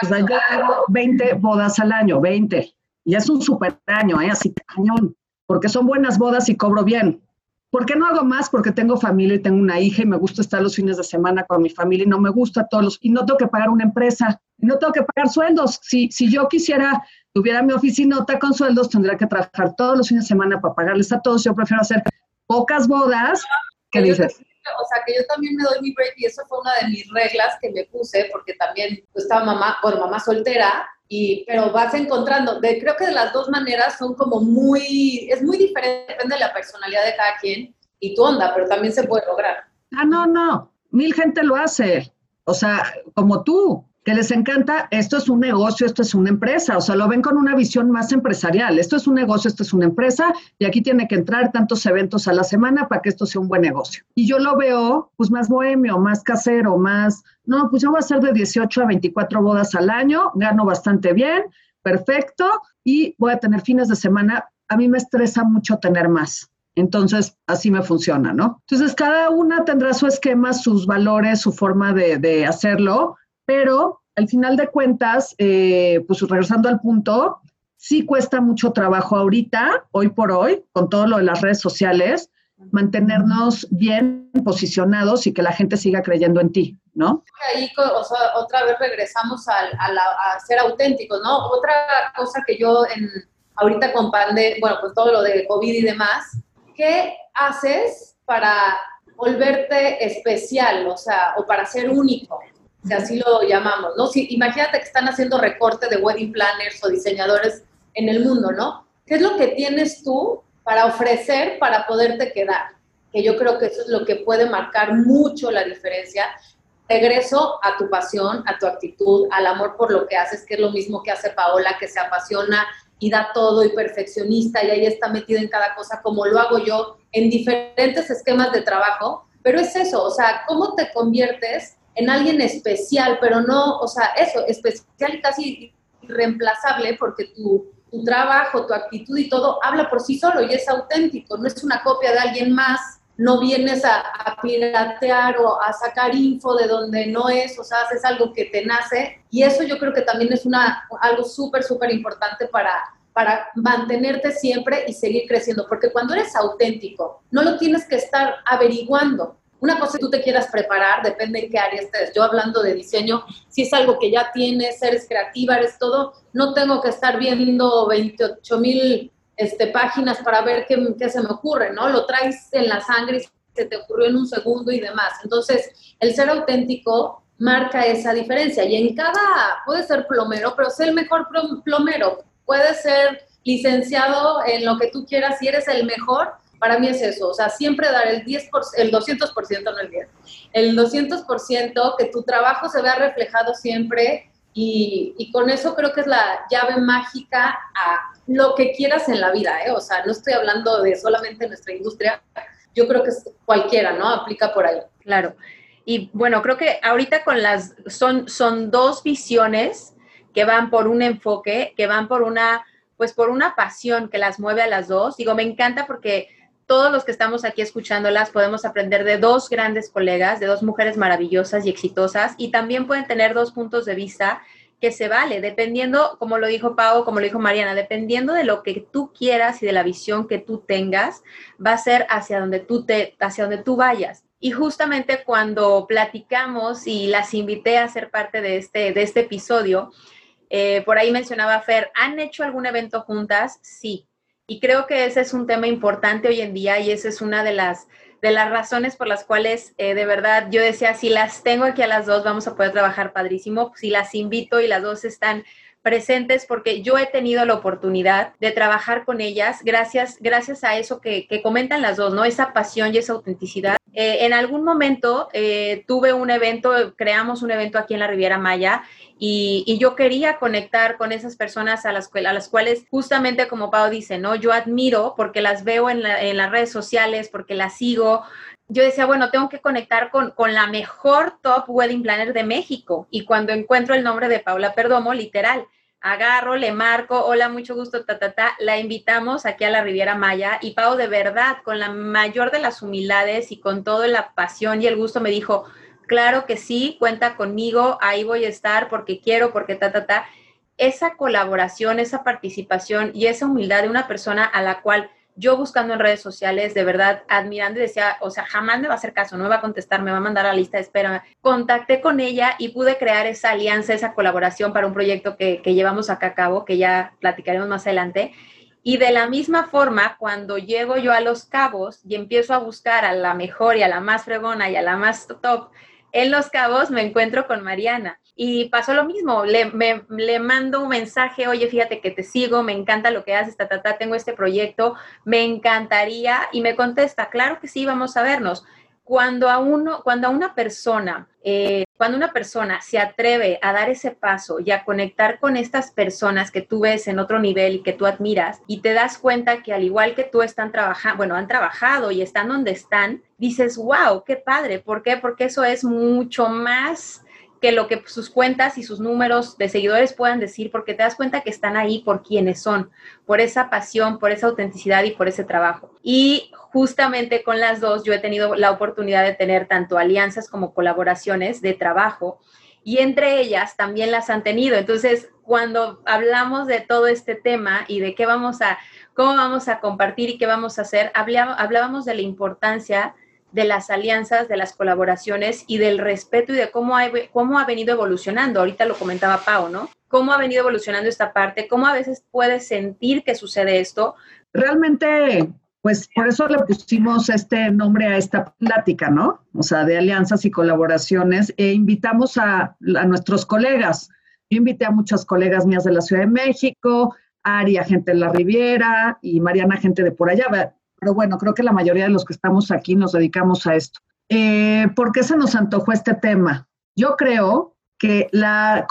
O sea, yo tengo 20 bodas al año, 20. Y es un super año, ¿eh? Así cañón, porque son buenas bodas y cobro bien. ¿Por qué no hago más? Porque tengo familia y tengo una hija y me gusta estar los fines de semana con mi familia y no me gusta todos los, y no tengo que pagar una empresa, y no tengo que pagar sueldos. Si, si yo quisiera, tuviera mi oficinota con sueldos, tendría que trabajar todos los fines de semana para pagarles a todos. Yo prefiero hacer pocas bodas. ¿Qué dices? o sea, que yo también me doy mi break y eso fue una de mis reglas que me puse porque también estaba mamá, bueno, mamá soltera y, pero vas encontrando, de, creo que de las dos maneras son como muy, es muy diferente, depende de la personalidad de cada quien y tu onda, pero también se puede lograr. Ah, no, no, mil gente lo hace, o sea, como tú, que les encanta, esto es un negocio, esto es una empresa, o sea, lo ven con una visión más empresarial, esto es un negocio, esto es una empresa y aquí tiene que entrar tantos eventos a la semana para que esto sea un buen negocio. Y yo lo veo pues más bohemio, más casero, más, no, pues yo voy a hacer de 18 a 24 bodas al año, gano bastante bien, perfecto, y voy a tener fines de semana, a mí me estresa mucho tener más. Entonces, así me funciona, ¿no? Entonces, cada una tendrá su esquema, sus valores, su forma de, de hacerlo pero al final de cuentas, eh, pues regresando al punto, sí cuesta mucho trabajo ahorita, hoy por hoy, con todo lo de las redes sociales, mantenernos bien posicionados y que la gente siga creyendo en ti, ¿no? Ahí, o sea, otra vez regresamos a, a, ser auténticos, ¿no? Otra cosa que yo en, ahorita con bueno, con todo lo de COVID y demás, ¿qué haces para volverte especial, o sea, o para ser único? Si así lo llamamos, ¿no? Si, imagínate que están haciendo recorte de wedding planners o diseñadores en el mundo, ¿no? ¿Qué es lo que tienes tú para ofrecer para poderte quedar? Que yo creo que eso es lo que puede marcar mucho la diferencia. Regreso a tu pasión, a tu actitud, al amor por lo que haces, que es lo mismo que hace Paola, que se apasiona y da todo y perfeccionista y ahí está metida en cada cosa, como lo hago yo en diferentes esquemas de trabajo. Pero es eso, o sea, ¿cómo te conviertes en alguien especial, pero no, o sea, eso, especial y casi irreemplazable porque tu, tu trabajo, tu actitud y todo habla por sí solo y es auténtico, no es una copia de alguien más, no vienes a, piratear o a sacar info de donde no es, o sea, haces algo que te nace. Y eso yo creo que también es una, algo súper, súper importante para, para mantenerte siempre y seguir creciendo, porque cuando eres auténtico, no lo tienes que estar averiguando, una cosa que tú te quieras preparar, depende en qué área estés. Yo hablando de diseño, si es algo que ya tienes, eres creativa, eres todo, no tengo que estar viendo 28 mil este, páginas para ver qué, qué, se me ocurre, ¿no? Lo traes en la sangre y se te ocurrió en un segundo y demás. Entonces, el ser auténtico marca esa diferencia. Y en cada, puede ser plomero, pero sé el mejor plomero. Puede ser licenciado en lo que tú quieras, si eres el mejor, para mí es eso, o sea, siempre dar el 10%, el 200%, no el 10%, el 200%, que tu trabajo se vea reflejado siempre y, con eso creo que es la llave mágica a lo que quieras en la vida, ¿eh? O sea, no estoy hablando de solamente nuestra industria, yo creo que es cualquiera, ¿no? Aplica por ahí. Claro. Y bueno, creo que ahorita con las, son, son dos visiones que van por un enfoque, que van por una, pues por una pasión que las mueve a las dos. Digo, me encanta porque todos los que estamos aquí escuchándolas podemos aprender de dos grandes colegas, de dos mujeres maravillosas y exitosas, y también pueden tener dos puntos de vista que se vale, dependiendo, como lo dijo Pau, como lo dijo Mariana, dependiendo de lo que tú quieras y de la visión que tú tengas, va a ser hacia donde tú te, hacia donde tú vayas. Y justamente cuando platicamos y las invité a ser parte de este, de este episodio, eh, por ahí mencionaba Fer, ¿han hecho algún evento juntas? Sí. Y creo que ese es un tema importante hoy en día y esa es una de las, de las razones por las cuales eh, de verdad yo decía, si las tengo aquí a las dos, vamos a poder trabajar padrísimo. Si las invito y las dos están presentes porque yo he tenido la oportunidad de trabajar con ellas gracias, gracias a eso que, comentan las dos, ¿no? Esa pasión y esa autenticidad. Eh, en algún momento eh, tuve un evento, creamos un evento aquí en la Riviera Maya y, yo quería conectar con esas personas a las, a las cuales justamente como Pau dice, ¿no? Yo admiro porque las veo en, las redes sociales, porque las sigo. Yo decía, bueno, tengo que conectar con, con la mejor top wedding planner de México. Y cuando encuentro el nombre de Paula Perdomo, literal, agarro, le marco, hola, mucho gusto, ta, ta, ta, la invitamos aquí a la Riviera Maya y Pau de verdad, con la mayor de las humildades y con toda la pasión y el gusto me dijo, claro que sí, cuenta conmigo, ahí voy a estar porque quiero, porque ta, ta, ta. Esa colaboración, esa participación y esa humildad de una persona a la cual yo buscando en redes sociales, de verdad, admirando y decía, o sea, jamás me va a hacer caso, no me va a contestar, me va a mandar a la lista de espera. Contacté con ella y pude crear esa alianza, esa colaboración para un proyecto que, que llevamos acá a cabo, que ya platicaremos más adelante. Y de la misma forma, cuando llego yo a Los Cabos y empiezo a buscar a la mejor y a la más fregona y a la más top, en Los Cabos me encuentro con Mariana. Y pasó lo mismo, le, le mando un mensaje, oye, fíjate que te sigo, me encanta lo que haces, ta, tengo este proyecto, me encantaría, y me contesta, claro que sí, vamos a vernos. Cuando a, uno, cuando a una persona, eh, cuando una persona se atreve a dar ese paso y a conectar con estas personas que tú ves en otro nivel y que tú admiras y te das cuenta que al igual que tú están trabajando, bueno, han trabajado y están donde están, dices, wow, qué padre. ¿Por qué? Porque eso es mucho más que lo que sus cuentas y sus números de seguidores puedan decir, porque te das cuenta que están ahí por quienes son, por esa pasión, por esa autenticidad y por ese trabajo. Y justamente con las dos yo he tenido la oportunidad de tener tanto alianzas como colaboraciones de trabajo y entre ellas también las han tenido. Entonces, cuando hablamos de todo este tema y de qué vamos a, cómo vamos a compartir y qué vamos a hacer, hablábamos de la importancia de las alianzas, de las colaboraciones y del respeto y de cómo ha, cómo ha venido evolucionando. Ahorita lo comentaba Pau, ¿no? Cómo ha venido evolucionando esta parte, cómo a veces puedes sentir que sucede esto. Realmente, pues por eso le pusimos este nombre a esta plática, ¿no? O sea, de alianzas y colaboraciones e invitamos a, a nuestros colegas. Yo invité a muchas colegas mías de la Ciudad de México, Aria, gente de la Riviera y Mariana, gente de por allá pero bueno, creo que la mayoría de los que estamos aquí nos dedicamos a esto. Eh, ¿Por qué se nos antojó este tema? Yo creo que la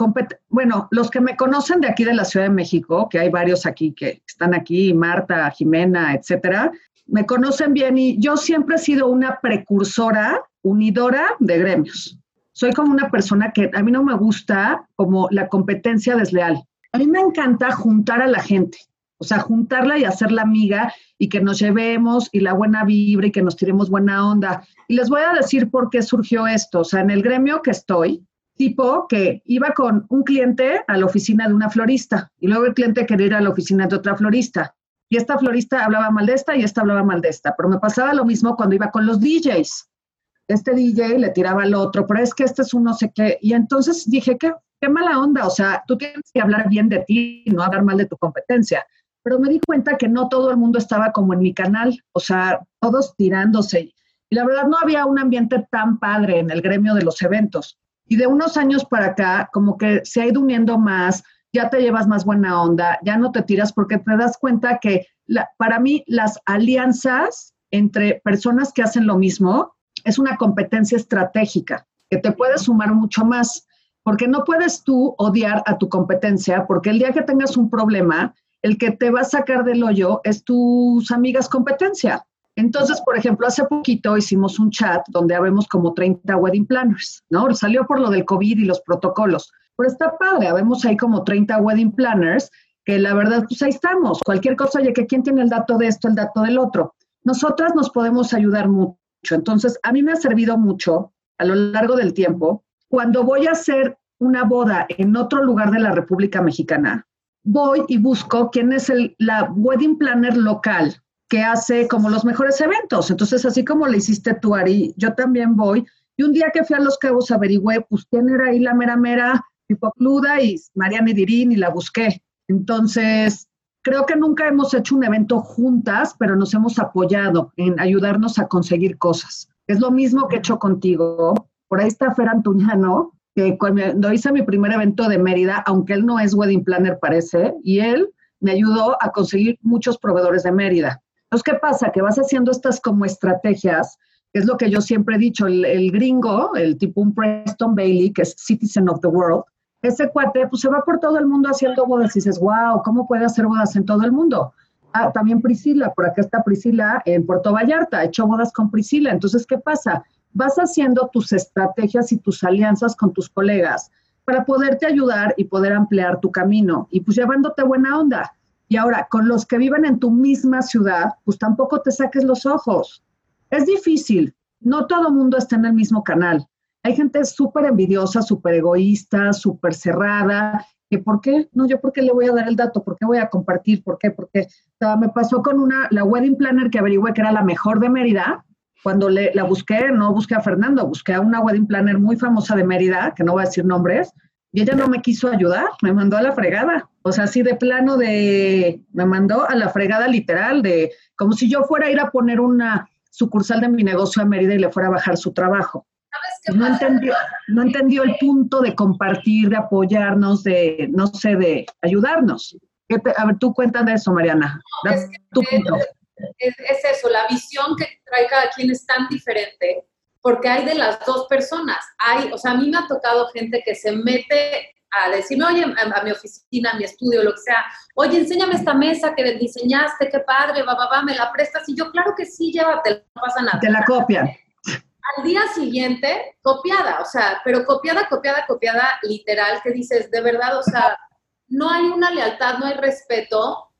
bueno, los que me conocen de aquí de la Ciudad de México, que hay varios aquí que están aquí, Marta, Jimena, etcétera, me conocen bien y yo siempre he sido una precursora, unidora de gremios. Soy como una persona que a mí no me gusta como la competencia desleal. A mí me encanta juntar a la gente. O sea, juntarla y hacerla amiga y que nos llevemos y la buena vibra y que nos tiremos buena onda. Y les voy a decir por qué surgió esto. O sea, en el gremio que estoy, tipo que iba con un cliente a la oficina de una florista y luego el cliente quería ir a la oficina de otra florista. Y esta florista hablaba mal de esta y esta hablaba mal de esta. Pero me pasaba lo mismo cuando iba con los DJs. Este DJ le tiraba al otro, pero es que este es un no sé qué. Y entonces dije, qué, qué mala onda. O sea, tú tienes que hablar bien de ti, no hablar mal de tu competencia pero me di cuenta que no todo el mundo estaba como en mi canal, o sea, todos tirándose. Y la verdad no había un ambiente tan padre en el gremio de los eventos. Y de unos años para acá, como que se ha ido uniendo más, ya te llevas más buena onda, ya no te tiras porque te das cuenta que para mí las alianzas entre personas que hacen lo mismo es una competencia estratégica que te puede sumar mucho más, porque no puedes tú odiar a tu competencia, porque el día que tengas un problema, el que te va a sacar del hoyo es tus amigas competencia. Entonces, por ejemplo, hace poquito hicimos un chat donde habemos como 30 wedding planners, ¿no? Salió por lo del COVID y los protocolos. Pero está padre, habemos ahí como 30 wedding planners que la verdad, pues ahí estamos. Cualquier cosa, oye, que quién tiene el dato de esto, el dato del otro. nosotras nos podemos ayudar mucho. Entonces, a mí me ha servido mucho a lo largo del tiempo. Cuando voy a hacer una boda en otro lugar de la República Mexicana, voy y busco quién es el, la wedding planner local que hace como los mejores eventos. Entonces, así como le hiciste tú, Ari, yo también voy. Y un día que fui a Los Cabos averigüé, pues quién era ahí la mera mera y Mariana Dirín y la busqué. Entonces, creo que nunca hemos hecho un evento juntas, pero nos hemos apoyado en ayudarnos a conseguir cosas. Es lo mismo que he hecho contigo. Por ahí está Fer Antuñano, que cuando hice mi primer evento de Mérida, aunque él no es wedding planner, parece, y él me ayudó a conseguir muchos proveedores de Mérida. Entonces, ¿qué pasa? Que vas haciendo estas como estrategias, que es lo que yo siempre he dicho, el, gringo, el tipo un Preston Bailey, que es Citizen of the World, ese cuate pues se va por todo el mundo haciendo bodas y dices, wow, ¿cómo puede hacer bodas en todo el mundo? Ah, también Priscila, por acá está Priscila en Puerto Vallarta, ha hecho bodas con Priscila. Entonces, ¿qué pasa? Vas haciendo tus estrategias y tus alianzas con tus colegas para poderte ayudar y poder ampliar tu camino y pues llevándote buena onda. Y ahora, con los que viven en tu misma ciudad, pues tampoco te saques los ojos. Es difícil, no todo mundo está en el mismo canal. Hay gente súper envidiosa, súper egoísta, súper cerrada, que ¿por qué? No, yo por qué le voy a dar el dato, por qué voy a compartir, por qué, porque me pasó con una, la wedding planner que averigüé que era la mejor de Mérida, cuando le, la busqué, no busqué a Fernando, busqué a una wedding planner muy famosa de Mérida, que no voy a decir nombres, y ella no me quiso ayudar, me mandó a la fregada. O sea, así de plano de, me mandó a la fregada literal, de como si yo fuera a ir a poner una sucursal de mi negocio a Mérida y le fuera a bajar su trabajo no entendió, no entendió el punto de compartir, de apoyarnos, de, no sé, de ayudarnos. a ver, tú cuentas de eso, Mariana. es, Es, eso, la visión que trae cada quien es tan diferente, porque hay de las dos personas. Hay, o sea, a mí me ha tocado gente que se mete a decirme, oye, a, mi oficina, a mi estudio, lo que sea, oye, enséñame esta mesa que diseñaste, qué padre, va, va, va, me la prestas. Y yo, claro que sí, llévate, no pasa nada. Te la copian al día siguiente, copiada, o sea, pero copiada, copiada, copiada, literal, que dices, de verdad, o sea, no hay una lealtad, no hay respeto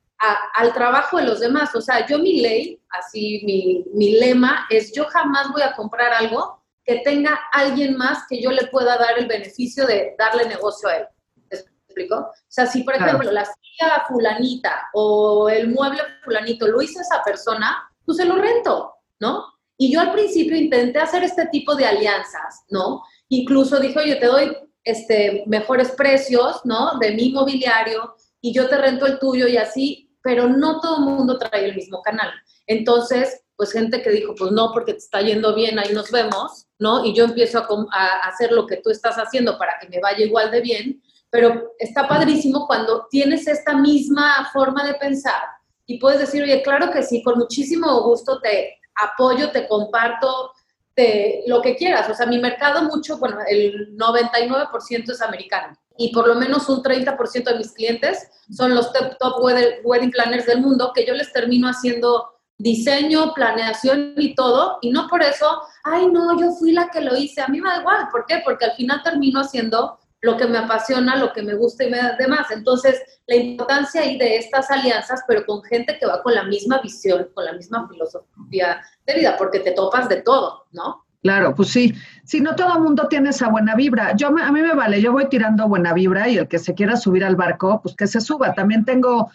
al trabajo de los demás. O sea, yo mi ley, así mi, mi lema es, yo jamás voy a comprar algo que tenga alguien más que yo le pueda dar el beneficio de darle negocio a él. ¿Me explico? O sea, si por ejemplo la silla fulanita o el mueble fulanito lo hizo esa persona, pues se lo rento, ¿no? Y yo al principio intenté hacer este tipo de alianzas, ¿no? Incluso dije, oye, te doy este, mejores precios, ¿no? De mi mobiliario y yo te rento el tuyo y así, pero no todo el mundo trae el mismo canal. Entonces, pues gente que dijo, pues no, porque te está yendo bien, ahí nos vemos, ¿no? Y yo empiezo a, a hacer lo que tú estás haciendo para que me vaya igual de bien, pero está padrísimo cuando tienes esta misma forma de pensar y puedes decir, oye, claro que sí, con muchísimo gusto te, apoyo, te comparto, te, lo que quieras. O sea, mi mercado mucho, bueno, el 99% es americano y por lo menos un 30% de mis clientes son los top, top wedding planners del mundo que yo les termino haciendo diseño, planeación y todo, y no por eso, ay, no, yo fui la que lo hice, a mí me da igual, ¿por qué? Porque al final termino haciendo lo que me apasiona, lo que me gusta y me da demás. Entonces, la importancia ahí de estas alianzas, pero con gente que va con la misma visión, con la misma filosofía de vida, porque te topas de todo, ¿no? Claro, pues sí. Si no todo el mundo tiene esa buena vibra. Yo a mí me vale, yo voy tirando buena vibra y el que se quiera subir al barco, pues que se suba. También tengo,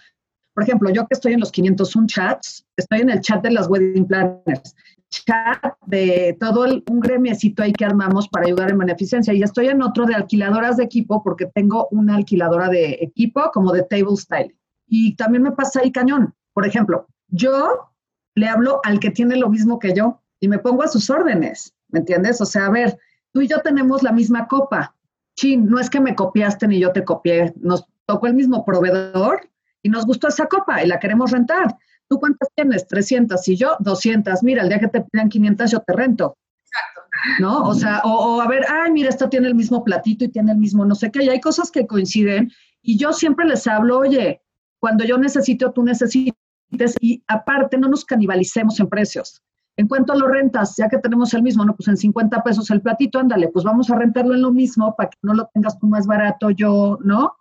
por ejemplo, yo que estoy en los 501 chats, estoy en el chat de las wedding planners chat de todo un gremiecito ahí que armamos para ayudar en beneficencia. Y estoy en otro de alquiladoras de equipo porque tengo una alquiladora de equipo como de table style. Y también me pasa ahí cañón. Por ejemplo, yo le hablo al que tiene lo mismo que yo y me pongo a sus órdenes, ¿me entiendes? O sea, a ver, tú y yo tenemos la misma copa. Chin, no es que me copiaste ni yo te copié, nos tocó el mismo proveedor y nos gustó esa copa y la queremos rentar. ¿Tú cuántas tienes? 300 y yo 200. Mira, el día que te pidan 500 yo te rento. Exacto. ¿No? O sea, o, a ver, ay, mira, esto tiene el mismo platito y tiene el mismo no sé qué. Y hay cosas que coinciden. Y yo siempre les hablo, oye, cuando yo necesito, tú necesites. Y aparte, no nos canibalicemos en precios. En cuanto a lo rentas, ya que tenemos el mismo, no, pues en 50 pesos el platito, ándale, pues vamos a rentarlo en lo mismo para que no lo tengas tú más barato yo, ¿no?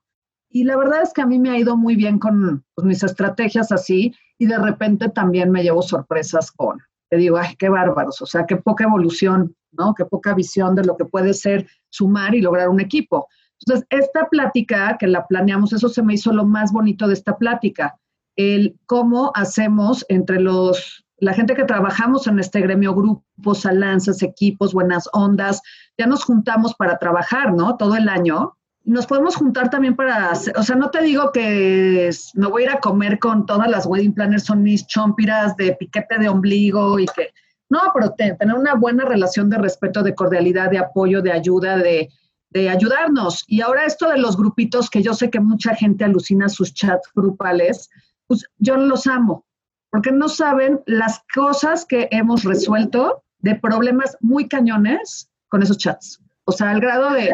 Y la verdad es que a mí me ha ido muy bien con pues, mis estrategias así y de repente también me llevo sorpresas con, te digo, ay, qué bárbaros, o sea, qué poca evolución, ¿no? Qué poca visión de lo que puede ser sumar y lograr un equipo. Entonces, esta plática que la planeamos, eso se me hizo lo más bonito de esta plática, el cómo hacemos entre los, la gente que trabajamos en este gremio, grupos, alianzas, equipos, buenas ondas, ya nos juntamos para trabajar, ¿no? Todo el año. Nos podemos juntar también para, o sea, no te digo que no voy a ir a comer con todas las wedding planners, son mis chompiras de piquete de ombligo y que, no, pero tener una buena relación de respeto, de cordialidad, de apoyo, de ayuda, de, de ayudarnos. Y ahora esto de los grupitos, que yo sé que mucha gente alucina sus chats grupales, pues yo los amo, porque no saben las cosas que hemos resuelto de problemas muy cañones con esos chats. O sea, al grado de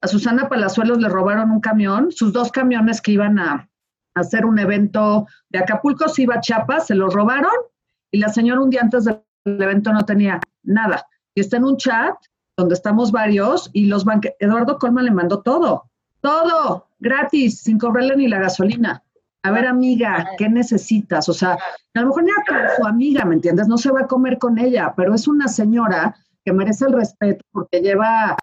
a Susana Palazuelos le robaron un camión, sus dos camiones que iban a, hacer un evento de Acapulco, se iba a Chiapas, se los robaron y la señora un día antes del evento no tenía nada. Y está en un chat donde estamos varios y los banques, Eduardo Colman le mandó todo, todo, gratis, sin cobrarle ni la gasolina. A ver, amiga, ¿qué necesitas? O sea, a lo mejor ni a su amiga, ¿me entiendes? No se va a comer con ella, pero es una señora que merece el respeto porque lleva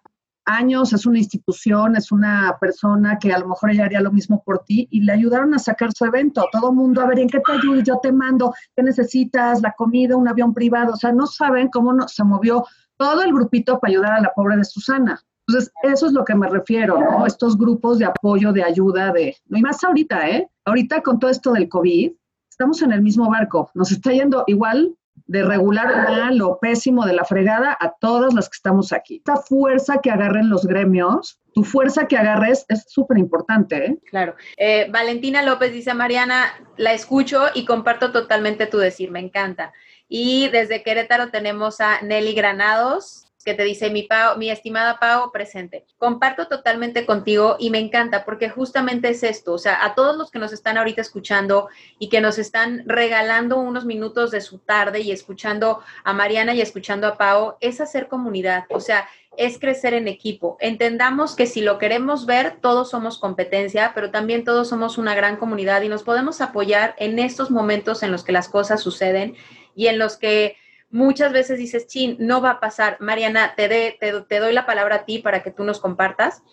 años, es una institución, es una persona que a lo mejor ella haría lo mismo por ti y le ayudaron a sacar su evento. Todo mundo, a ver, ¿en qué te ayudo? Yo te mando, ¿qué necesitas? La comida, un avión privado. O sea, no saben cómo no, se movió todo el grupito para ayudar a la pobre de Susana. Entonces, eso es lo que me refiero, ¿no? Estos grupos de apoyo, de ayuda, de... Y más ahorita, ¿eh? Ahorita con todo esto del COVID, estamos en el mismo barco. Nos está yendo igual de regular mal pésimo de la fregada a todas las que estamos aquí. Esta fuerza que agarren los gremios, tu fuerza que agarres es súper importante. ¿eh? Claro. Eh, Valentina López dice, Mariana, la escucho y comparto totalmente tu decir, me encanta. Y desde Querétaro tenemos a Nelly Granados, que te dice mi, mi estimada Pau, presente. Comparto totalmente contigo y me encanta porque justamente es esto, o sea, a todos los que nos están ahorita escuchando y que nos están regalando unos minutos de su tarde y escuchando a Mariana y escuchando a Pau, es hacer comunidad, o sea, es crecer en equipo. Entendamos que si lo queremos ver, todos somos competencia, pero también todos somos una gran comunidad y nos podemos apoyar en estos momentos en los que las cosas suceden y en los que muchas veces dices, chin, no va a pasar. Mariana, te, te, doy la palabra a ti para que tú nos compartas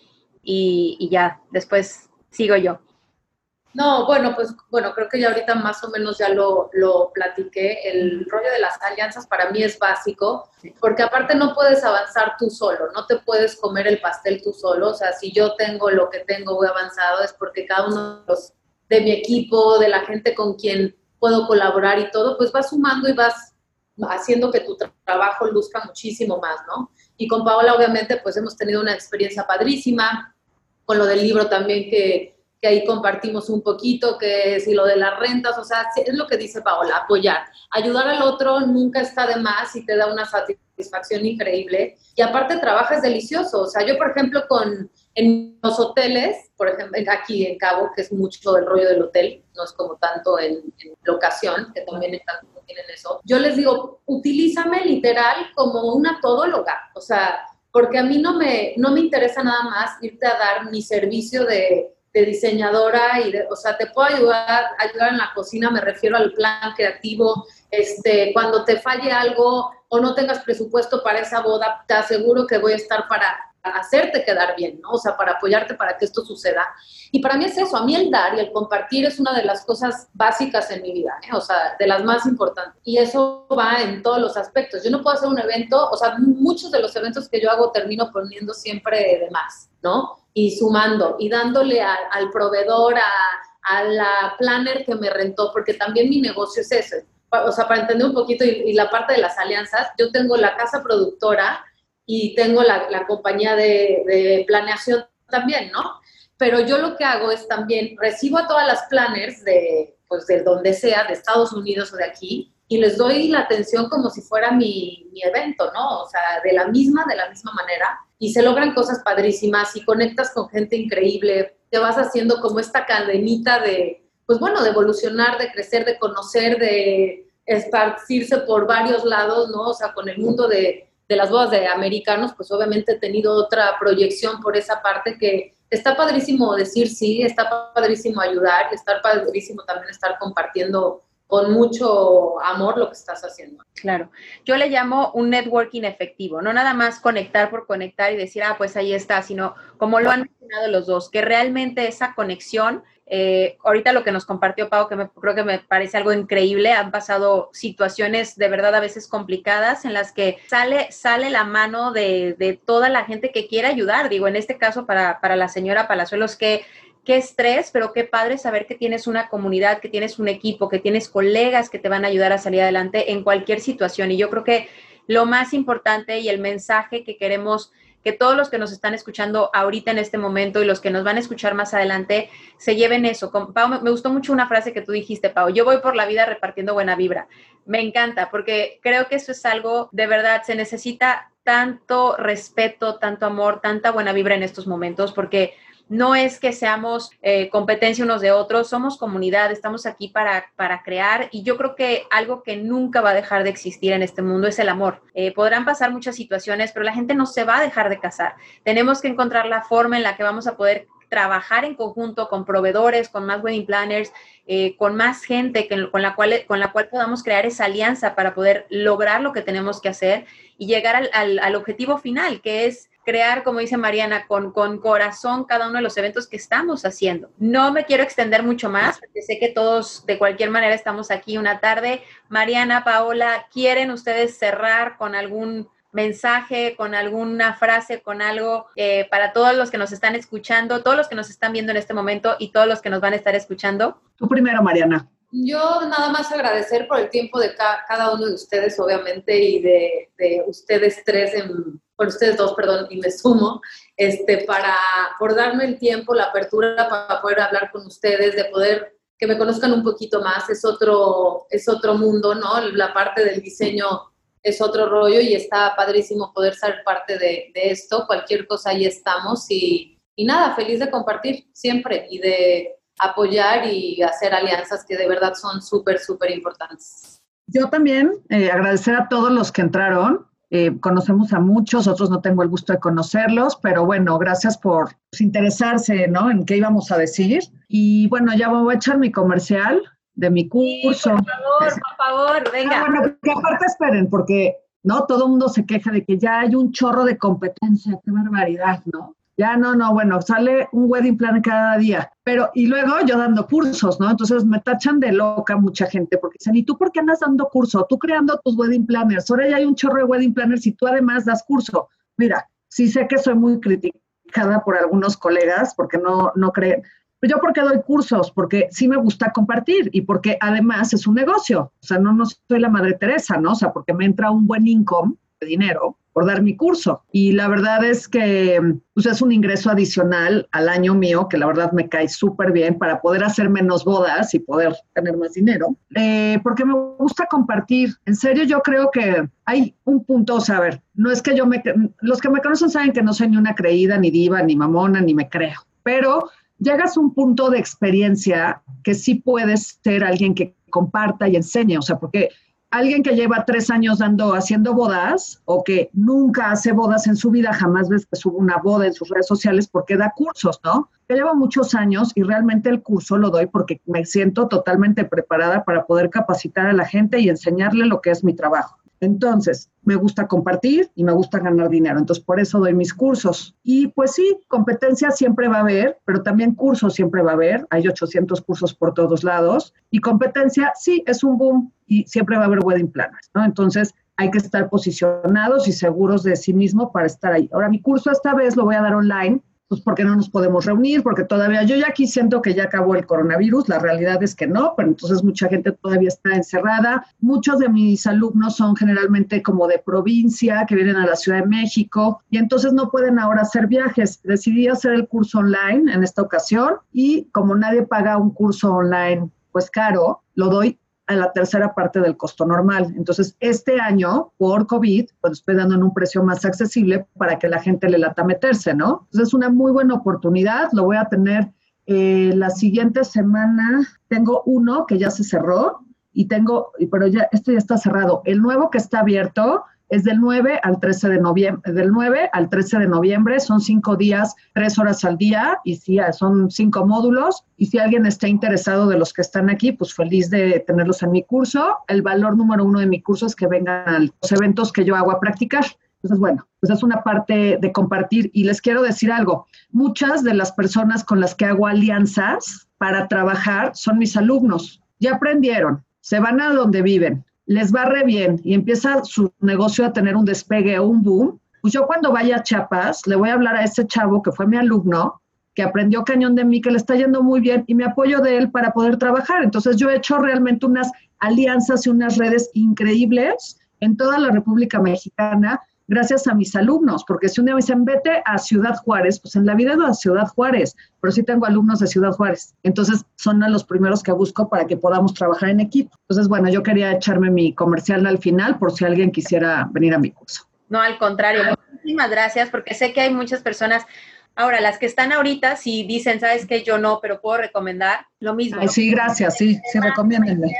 y, ya, después sigo yo. No, bueno, pues bueno, creo que ya ahorita más o menos ya lo, lo platiqué. El rollo de las alianzas para mí es básico, porque aparte no puedes avanzar tú solo, no te puedes comer el pastel tú solo. O sea, si yo tengo lo que tengo, voy avanzado, es porque cada uno de mi equipo, de la gente con quien puedo colaborar y todo, pues vas sumando y vas haciendo que tu trabajo luzca muchísimo más, ¿no? Y con Paola, obviamente, pues hemos tenido una experiencia padrísima, con lo del libro también que, que ahí compartimos un poquito, que si lo de las rentas, o sea, es lo que dice Paola, apoyar. Ayudar al otro nunca está de más y te da una satisfacción increíble. Y aparte trabajas delicioso, o sea, yo por ejemplo con en los hoteles, por ejemplo, aquí en Cabo, que es mucho el rollo del hotel, no es como tanto en, en locación, que también están tienen eso. Yo les digo, utilízame literal como una todóloga, o sea, porque a mí no me, no me interesa nada más irte a dar mi servicio de, diseñadora y o sea, te puedo ayudar, ayudar en la cocina, me refiero al plan creativo, este, cuando te falle algo o no tengas presupuesto para esa boda, te aseguro que voy a estar para hacerte quedar bien, ¿no? O sea, para apoyarte para que esto suceda. Y para mí es eso, a mí el dar y el compartir es una de las cosas básicas en mi vida, ¿eh? o sea, de las más importantes. Y eso va en todos los aspectos. Yo no puedo hacer un evento, o sea, muchos de los eventos que yo hago termino poniendo siempre de más, ¿no? Y sumando y dándole al proveedor, a, a la planner que me rentó, porque también mi negocio es ese. O sea, para entender un poquito y la parte de las alianzas, yo tengo la casa productora, y tengo la, la compañía de, de, planeación también, ¿no? Pero yo lo que hago es también recibo a todas las planners de, pues, de donde sea, de Estados Unidos o de aquí, y les doy la atención como si fuera mi, mi evento, ¿no? O sea, de la misma, de la misma manera, y se logran cosas padrísimas y conectas con gente increíble, te vas haciendo como esta cadenita de, pues bueno, de evolucionar, de crecer, de conocer, de esparcirse por varios lados, ¿no? O sea, con el mundo de, de las bodas de americanos, pues obviamente he tenido otra proyección por esa parte que está padrísimo decir sí, está padrísimo ayudar, está padrísimo también estar compartiendo con mucho amor lo que estás haciendo. Claro, yo le llamo un networking efectivo, no nada más conectar por conectar y decir, ah, pues ahí está, sino como lo han mencionado los dos, que realmente esa conexión, eh, ahorita lo que nos compartió Pau, que me, creo que me parece algo increíble, han pasado situaciones de verdad a veces complicadas en las que sale, sale la mano de, de toda la gente que quiere ayudar, digo, en este caso para, para la señora Palazuelos, que qué estrés, pero qué padre saber que tienes una comunidad, que tienes un equipo, que tienes colegas que te van a ayudar a salir adelante en cualquier situación. Y yo creo que lo más importante y el mensaje que queremos que todos los que nos están escuchando ahorita en este momento y los que nos van a escuchar más adelante se lleven eso. Pau, me gustó mucho una frase que tú dijiste, Pau. Yo voy por la vida repartiendo buena vibra. Me encanta porque creo que eso es algo de verdad, se necesita tanto respeto, tanto amor, tanta buena vibra en estos momentos porque no es que seamos eh, competencia unos de otros, somos comunidad, estamos aquí para, para, crear y yo creo que algo que nunca va a dejar de existir en este mundo es el amor. Eh, podrán pasar muchas situaciones, pero la gente no se va a dejar de casar. Tenemos que encontrar la forma en la que vamos a poder trabajar en conjunto con proveedores, con más wedding planners, eh, con más gente con, la cual, con la cual podamos crear esa alianza para poder lograr lo que tenemos que hacer y llegar al, al objetivo final, que es crear, como dice Mariana, con, con corazón cada uno de los eventos que estamos haciendo. No me quiero extender mucho más, porque sé que todos de cualquier manera estamos aquí una tarde. Mariana, Paola, ¿quieren ustedes cerrar con algún mensaje, con alguna frase, con algo eh, para todos los que nos están escuchando, todos los que nos están viendo en este momento y todos los que nos van a estar escuchando? Tú primero, Mariana. Yo nada más agradecer por el tiempo de cada uno de ustedes, obviamente, y de, de ustedes tres en ustedes dos, perdón, y me sumo, este, para, por darme el tiempo, la apertura para poder hablar con ustedes, de poder que me conozcan un poquito más, es otro, es otro mundo, ¿no? La parte del diseño es otro rollo y está padrísimo poder ser parte de, de esto, cualquier cosa ahí estamos y, y nada, feliz de compartir siempre y de apoyar y hacer alianzas que de verdad son súper, súper importantes. Yo también eh, agradecer a todos los que entraron. Eh, conocemos a muchos, otros no tengo el gusto de conocerlos, pero bueno, gracias por interesarse, ¿no? En qué íbamos a decir. Y bueno, ya voy a echar mi comercial de mi curso. por favor, por favor, venga. Ah, bueno, que aparte esperen, porque no todo el mundo se queja de que ya hay un chorro de competencia, qué barbaridad, ¿no? Ya no, no, bueno, sale un wedding plan cada día. Pero, y luego yo dando cursos, ¿no? Entonces me tachan de loca mucha gente porque dicen, ¿y tú por qué andas dando curso? Tú creando tus wedding planners. Ahora ya hay un chorro de wedding planners y tú además das curso. Mira, sí sé que soy muy criticada por algunos colegas porque no, no creen. Pero yo porque doy cursos, porque sí me gusta compartir y porque además es un negocio. O sea, no, no soy la madre Teresa, ¿no? O sea, porque me entra un buen income dinero por dar mi curso. Y la verdad es que pues, es un ingreso adicional al año mío, que la verdad me cae súper bien para poder hacer menos bodas y poder tener más dinero, eh, porque me gusta compartir. En serio, yo creo que hay un punto, o sea, a ver, no es que yo me, los que me conocen saben que no soy ni una creída, ni diva, ni mamona, ni me creo, pero llegas a un punto de experiencia que sí puedes ser alguien que comparta y enseñe, o sea, porque alguien que lleva tres años dando, haciendo bodas o que nunca hace bodas en su vida, jamás ves que sube una boda en sus redes sociales porque da cursos, ¿no? Yo llevo muchos años y realmente el curso lo doy porque me siento totalmente preparada para poder capacitar a la gente y enseñarle lo que es mi trabajo. Entonces, me gusta compartir y me gusta ganar dinero. Entonces, por eso doy mis cursos. Y pues sí, competencia siempre va a haber, pero también cursos siempre va a haber. Hay 800 cursos por todos lados. Y competencia, sí, es un boom y siempre va a haber wedding planners, ¿no? Entonces, hay que estar posicionados y seguros de sí mismo para estar ahí. Ahora, mi curso esta vez lo voy a dar online pues porque no nos podemos reunir, porque todavía yo ya aquí siento que ya acabó el coronavirus, la realidad es que no, pero entonces mucha gente todavía está encerrada. Muchos de mis alumnos son generalmente como de provincia, que vienen a la Ciudad de México y entonces no pueden ahora hacer viajes. Decidí hacer el curso online en esta ocasión y como nadie paga un curso online pues caro, lo doy a la tercera parte del costo normal. Entonces, este año, por COVID, pues estoy dando en un precio más accesible para que la gente le lata meterse, ¿no? Entonces, es una muy buena oportunidad. Lo voy a tener eh, la siguiente semana. Tengo uno que ya se cerró y tengo, pero ya, este ya está cerrado. El nuevo que está abierto Es del 9 al 13 de noviembre, del 9 al 13 de noviembre, son cinco días, tres horas al día, y sí, son cinco módulos. Y si alguien está interesado de los que están aquí, pues feliz de tenerlos en mi curso. El valor número uno de mi curso es que vengan a los eventos que yo hago a practicar. Entonces, bueno, pues es una parte de compartir. Y les quiero decir algo, muchas de las personas con las que hago alianzas para trabajar son mis alumnos. Ya aprendieron, se van a donde viven, les va re bien y empieza su negocio a tener un despegue o un boom, pues yo cuando vaya a Chiapas le voy a hablar a ese chavo que fue mi alumno, que aprendió cañón de mí, que le está yendo muy bien y me apoyo de él para poder trabajar. Entonces yo he hecho realmente unas alianzas y unas redes increíbles en toda la República Mexicana gracias a mis alumnos, porque si un día me dicen, vete a Ciudad Juárez, pues en la vida no a Ciudad Juárez, pero sí tengo alumnos de Ciudad Juárez. Entonces, son los primeros que busco para que podamos trabajar en equipo. Entonces, bueno, yo quería echarme mi comercial al final por si alguien quisiera venir a mi curso. No, al contrario, muchísimas gracias, porque sé que hay muchas personas Ahora, las que están ahorita, si dicen, sabes que yo no, pero puedo recomendar, lo mismo. sí, gracias, sí, sí, recomiéndenme.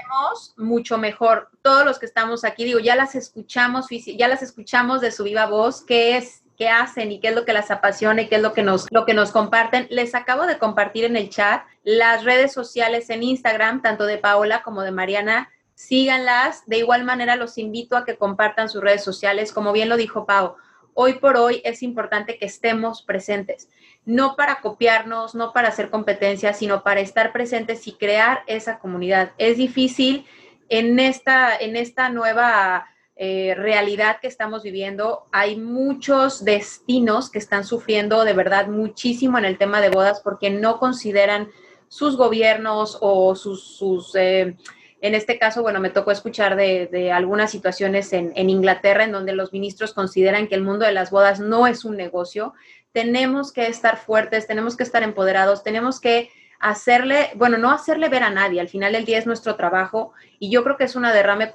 Mucho mejor. Todos los que estamos aquí, digo, ya las escuchamos, ya las escuchamos de su viva voz, qué es, qué hacen y qué es lo que las apasiona y qué es lo que nos, lo que nos comparten. Les acabo de compartir en el chat las redes sociales en Instagram, tanto de Paola como de Mariana. Síganlas. De igual manera, los invito a que compartan sus redes sociales. Como bien lo dijo Pau, hoy por hoy es importante que estemos presentes, no para copiarnos, no para hacer competencia, sino para estar presentes y crear esa comunidad. Es difícil en esta, en esta nueva eh, realidad que estamos viviendo. Hay muchos destinos que están sufriendo de verdad muchísimo en el tema de bodas porque no consideran sus gobiernos o sus... eh, en este caso, bueno, me tocó escuchar de, algunas situaciones en, Inglaterra en donde los ministros consideran que el mundo de las bodas no es un negocio. Tenemos que estar fuertes, tenemos que estar empoderados, tenemos que hacerle, bueno, no hacerle ver a nadie, al final del día es nuestro trabajo y yo creo que es una derrame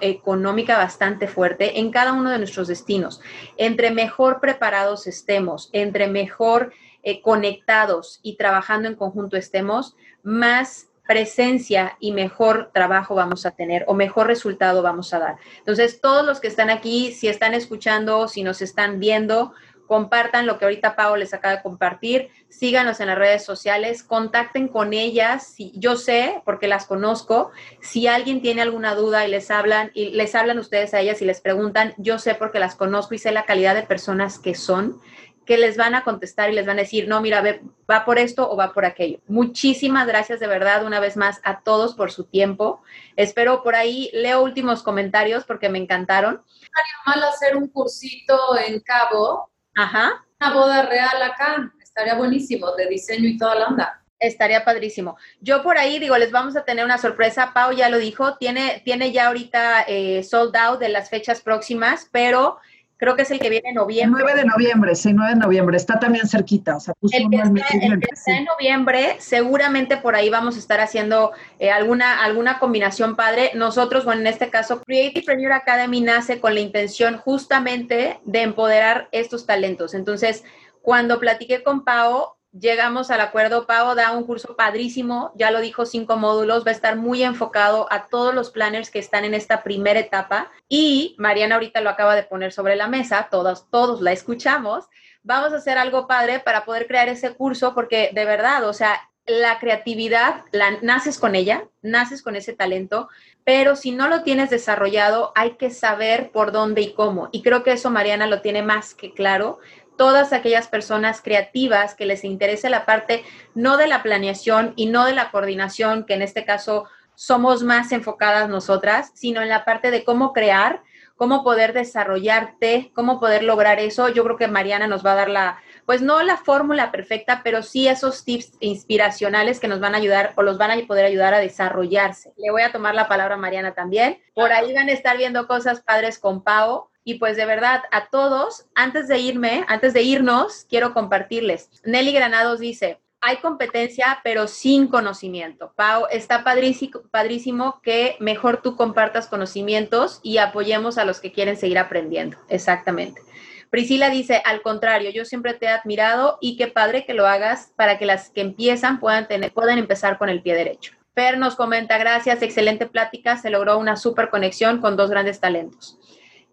económica bastante fuerte en cada uno de nuestros destinos. Entre mejor preparados estemos, entre mejor eh, conectados y trabajando en conjunto estemos, más presencia y mejor trabajo vamos a tener o mejor resultado vamos a dar. Entonces, todos los que están aquí, si están escuchando, si nos están viendo, compartan lo que ahorita Pau les acaba de compartir, síganos en las redes sociales, contacten con ellas, si, yo sé, porque las conozco, si alguien tiene alguna duda y les hablan, y les hablan ustedes a ellas y les preguntan, yo sé porque las conozco y sé la calidad de personas que son que les van a contestar y les van a decir, no, mira, va por esto o va por aquello. Muchísimas gracias de verdad una vez más a todos por su tiempo. Espero por ahí, leo últimos comentarios porque me encantaron. Estaría mal hacer un cursito en Cabo. Ajá. Una boda real acá. Estaría buenísimo, de diseño y toda la onda. Estaría padrísimo. Yo por ahí digo, les vamos a tener una sorpresa. Pau ya lo dijo, tiene, tiene ya ahorita eh, sold out de las fechas próximas, pero creo que es el que viene en noviembre. 9 de noviembre, sí, 9 de noviembre, está también cerquita, o sea, puso el que, está, en noviembre, seguramente por ahí vamos a estar haciendo eh, alguna, alguna combinación padre. Nosotros, bueno, en este caso, Creative Premier Academy nace con la intención justamente de empoderar estos talentos. Entonces, cuando platiqué con Pau, llegamos al acuerdo. Pau da un curso padrísimo, ya lo dijo, cinco módulos, va a estar muy enfocado a todos los planners que están en esta primera etapa. Y Mariana ahorita lo acaba de poner sobre la mesa, todos, todos la escuchamos. Vamos a hacer algo padre para poder crear ese curso, porque de verdad, o sea, la creatividad, la, naces con ella, naces con ese talento, pero si no lo tienes desarrollado, hay que saber por dónde y cómo. Y creo que eso Mariana lo tiene más que claro todas aquellas personas creativas que les interese la parte no de la planeación y no de la coordinación, que en este caso somos más enfocadas nosotras, sino en la parte de cómo crear, cómo poder desarrollarte, cómo poder lograr eso. Yo creo que Mariana nos va a dar la, pues no la fórmula perfecta, pero sí esos tips inspiracionales que nos van a ayudar o los van a poder ayudar a desarrollarse. Le voy a tomar la palabra a Mariana también. Por ahí van a estar viendo cosas padres con Pau. Y pues de verdad, a todos, antes de irme, antes de irnos, quiero compartirles. Nelly Granados dice, hay competencia, pero sin conocimiento. Pau, está padrísimo, que mejor tú compartas conocimientos y apoyemos a los que quieren seguir aprendiendo. Exactamente. Priscila dice, al contrario, yo siempre te he admirado y qué padre que lo hagas para que las que empiezan puedan, tener, puedan empezar con el pie derecho. Per nos comenta, gracias, excelente plática, se logró una super conexión con dos grandes talentos.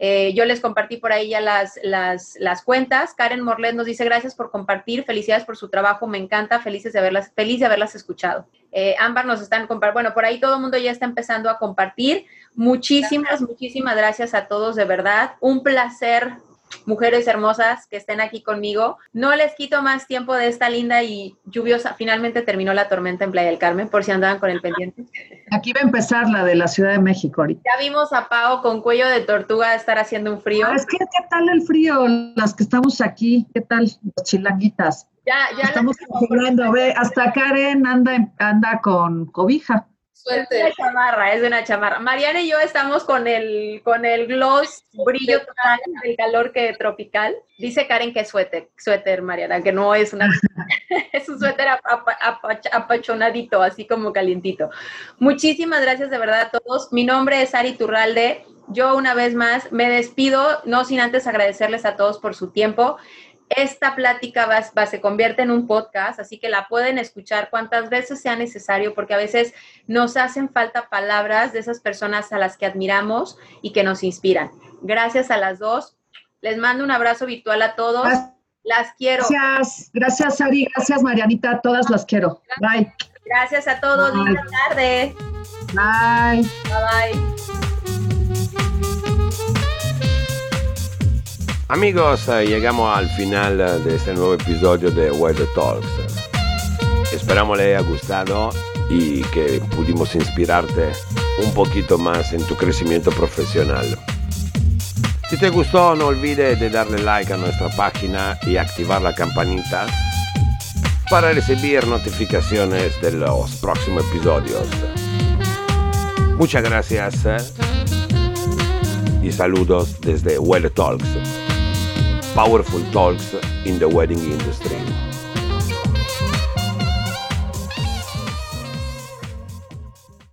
Eh, yo les compartí por ahí ya las, las, las, cuentas. Karen Morlet nos dice gracias por compartir, felicidades por su trabajo, me encanta, felices de haberlas, feliz de haberlas escuchado. Eh, Ámbar nos están compartiendo, bueno, por ahí todo el mundo ya está empezando a compartir. Muchísimas, muchísimas gracias a todos, de verdad. Un placer mujeres hermosas que estén aquí conmigo. No les quito más tiempo de esta linda y lluviosa. Finalmente terminó la tormenta en Playa del Carmen, por si andaban con el pendiente. Aquí va a empezar la de la Ciudad de México ahorita. Ya vimos a Pau con cuello de tortuga estar haciendo un frío. Ah, es que, ¿qué tal el frío? Las que estamos aquí, ¿qué tal? Las chilanguitas. Ya, ya. Estamos hablando, ve, hasta Karen anda, anda con cobija. Es una chamarra, es una chamarra. Mariana y yo estamos con el, con el gloss brillo total del calor que tropical. Dice Karen que es suéter, suéter, Mariana, que no es una... es un suéter apachonadito, así como calientito. Muchísimas gracias de verdad a todos. Mi nombre es Ari Turralde. Yo una vez más me despido, no sin antes agradecerles a todos por su tiempo. Esta plática va, se convierte en un podcast, así que la pueden escuchar cuantas veces sea necesario, porque a veces nos hacen falta palabras de esas personas a las que admiramos y que nos inspiran. Gracias a las dos. Les mando un abrazo virtual a todos. Las quiero. Gracias, gracias Ari, gracias Marianita, todas las quiero. Bye. Gracias a todos, buenas tardes. Bye. Bye bye. Amigos, eh, llegamos al final eh, de este nuevo episodio de Weather Talks. Esperamos le haya gustado y que pudimos inspirarte un poquito más en tu crecimiento profesional. Si te gustó, no olvides de darle like a nuestra página y activar la campanita para recibir notificaciones de los próximos episodios. Muchas gracias eh, y saludos desde Weather Talks. Powerful talks in the wedding industry.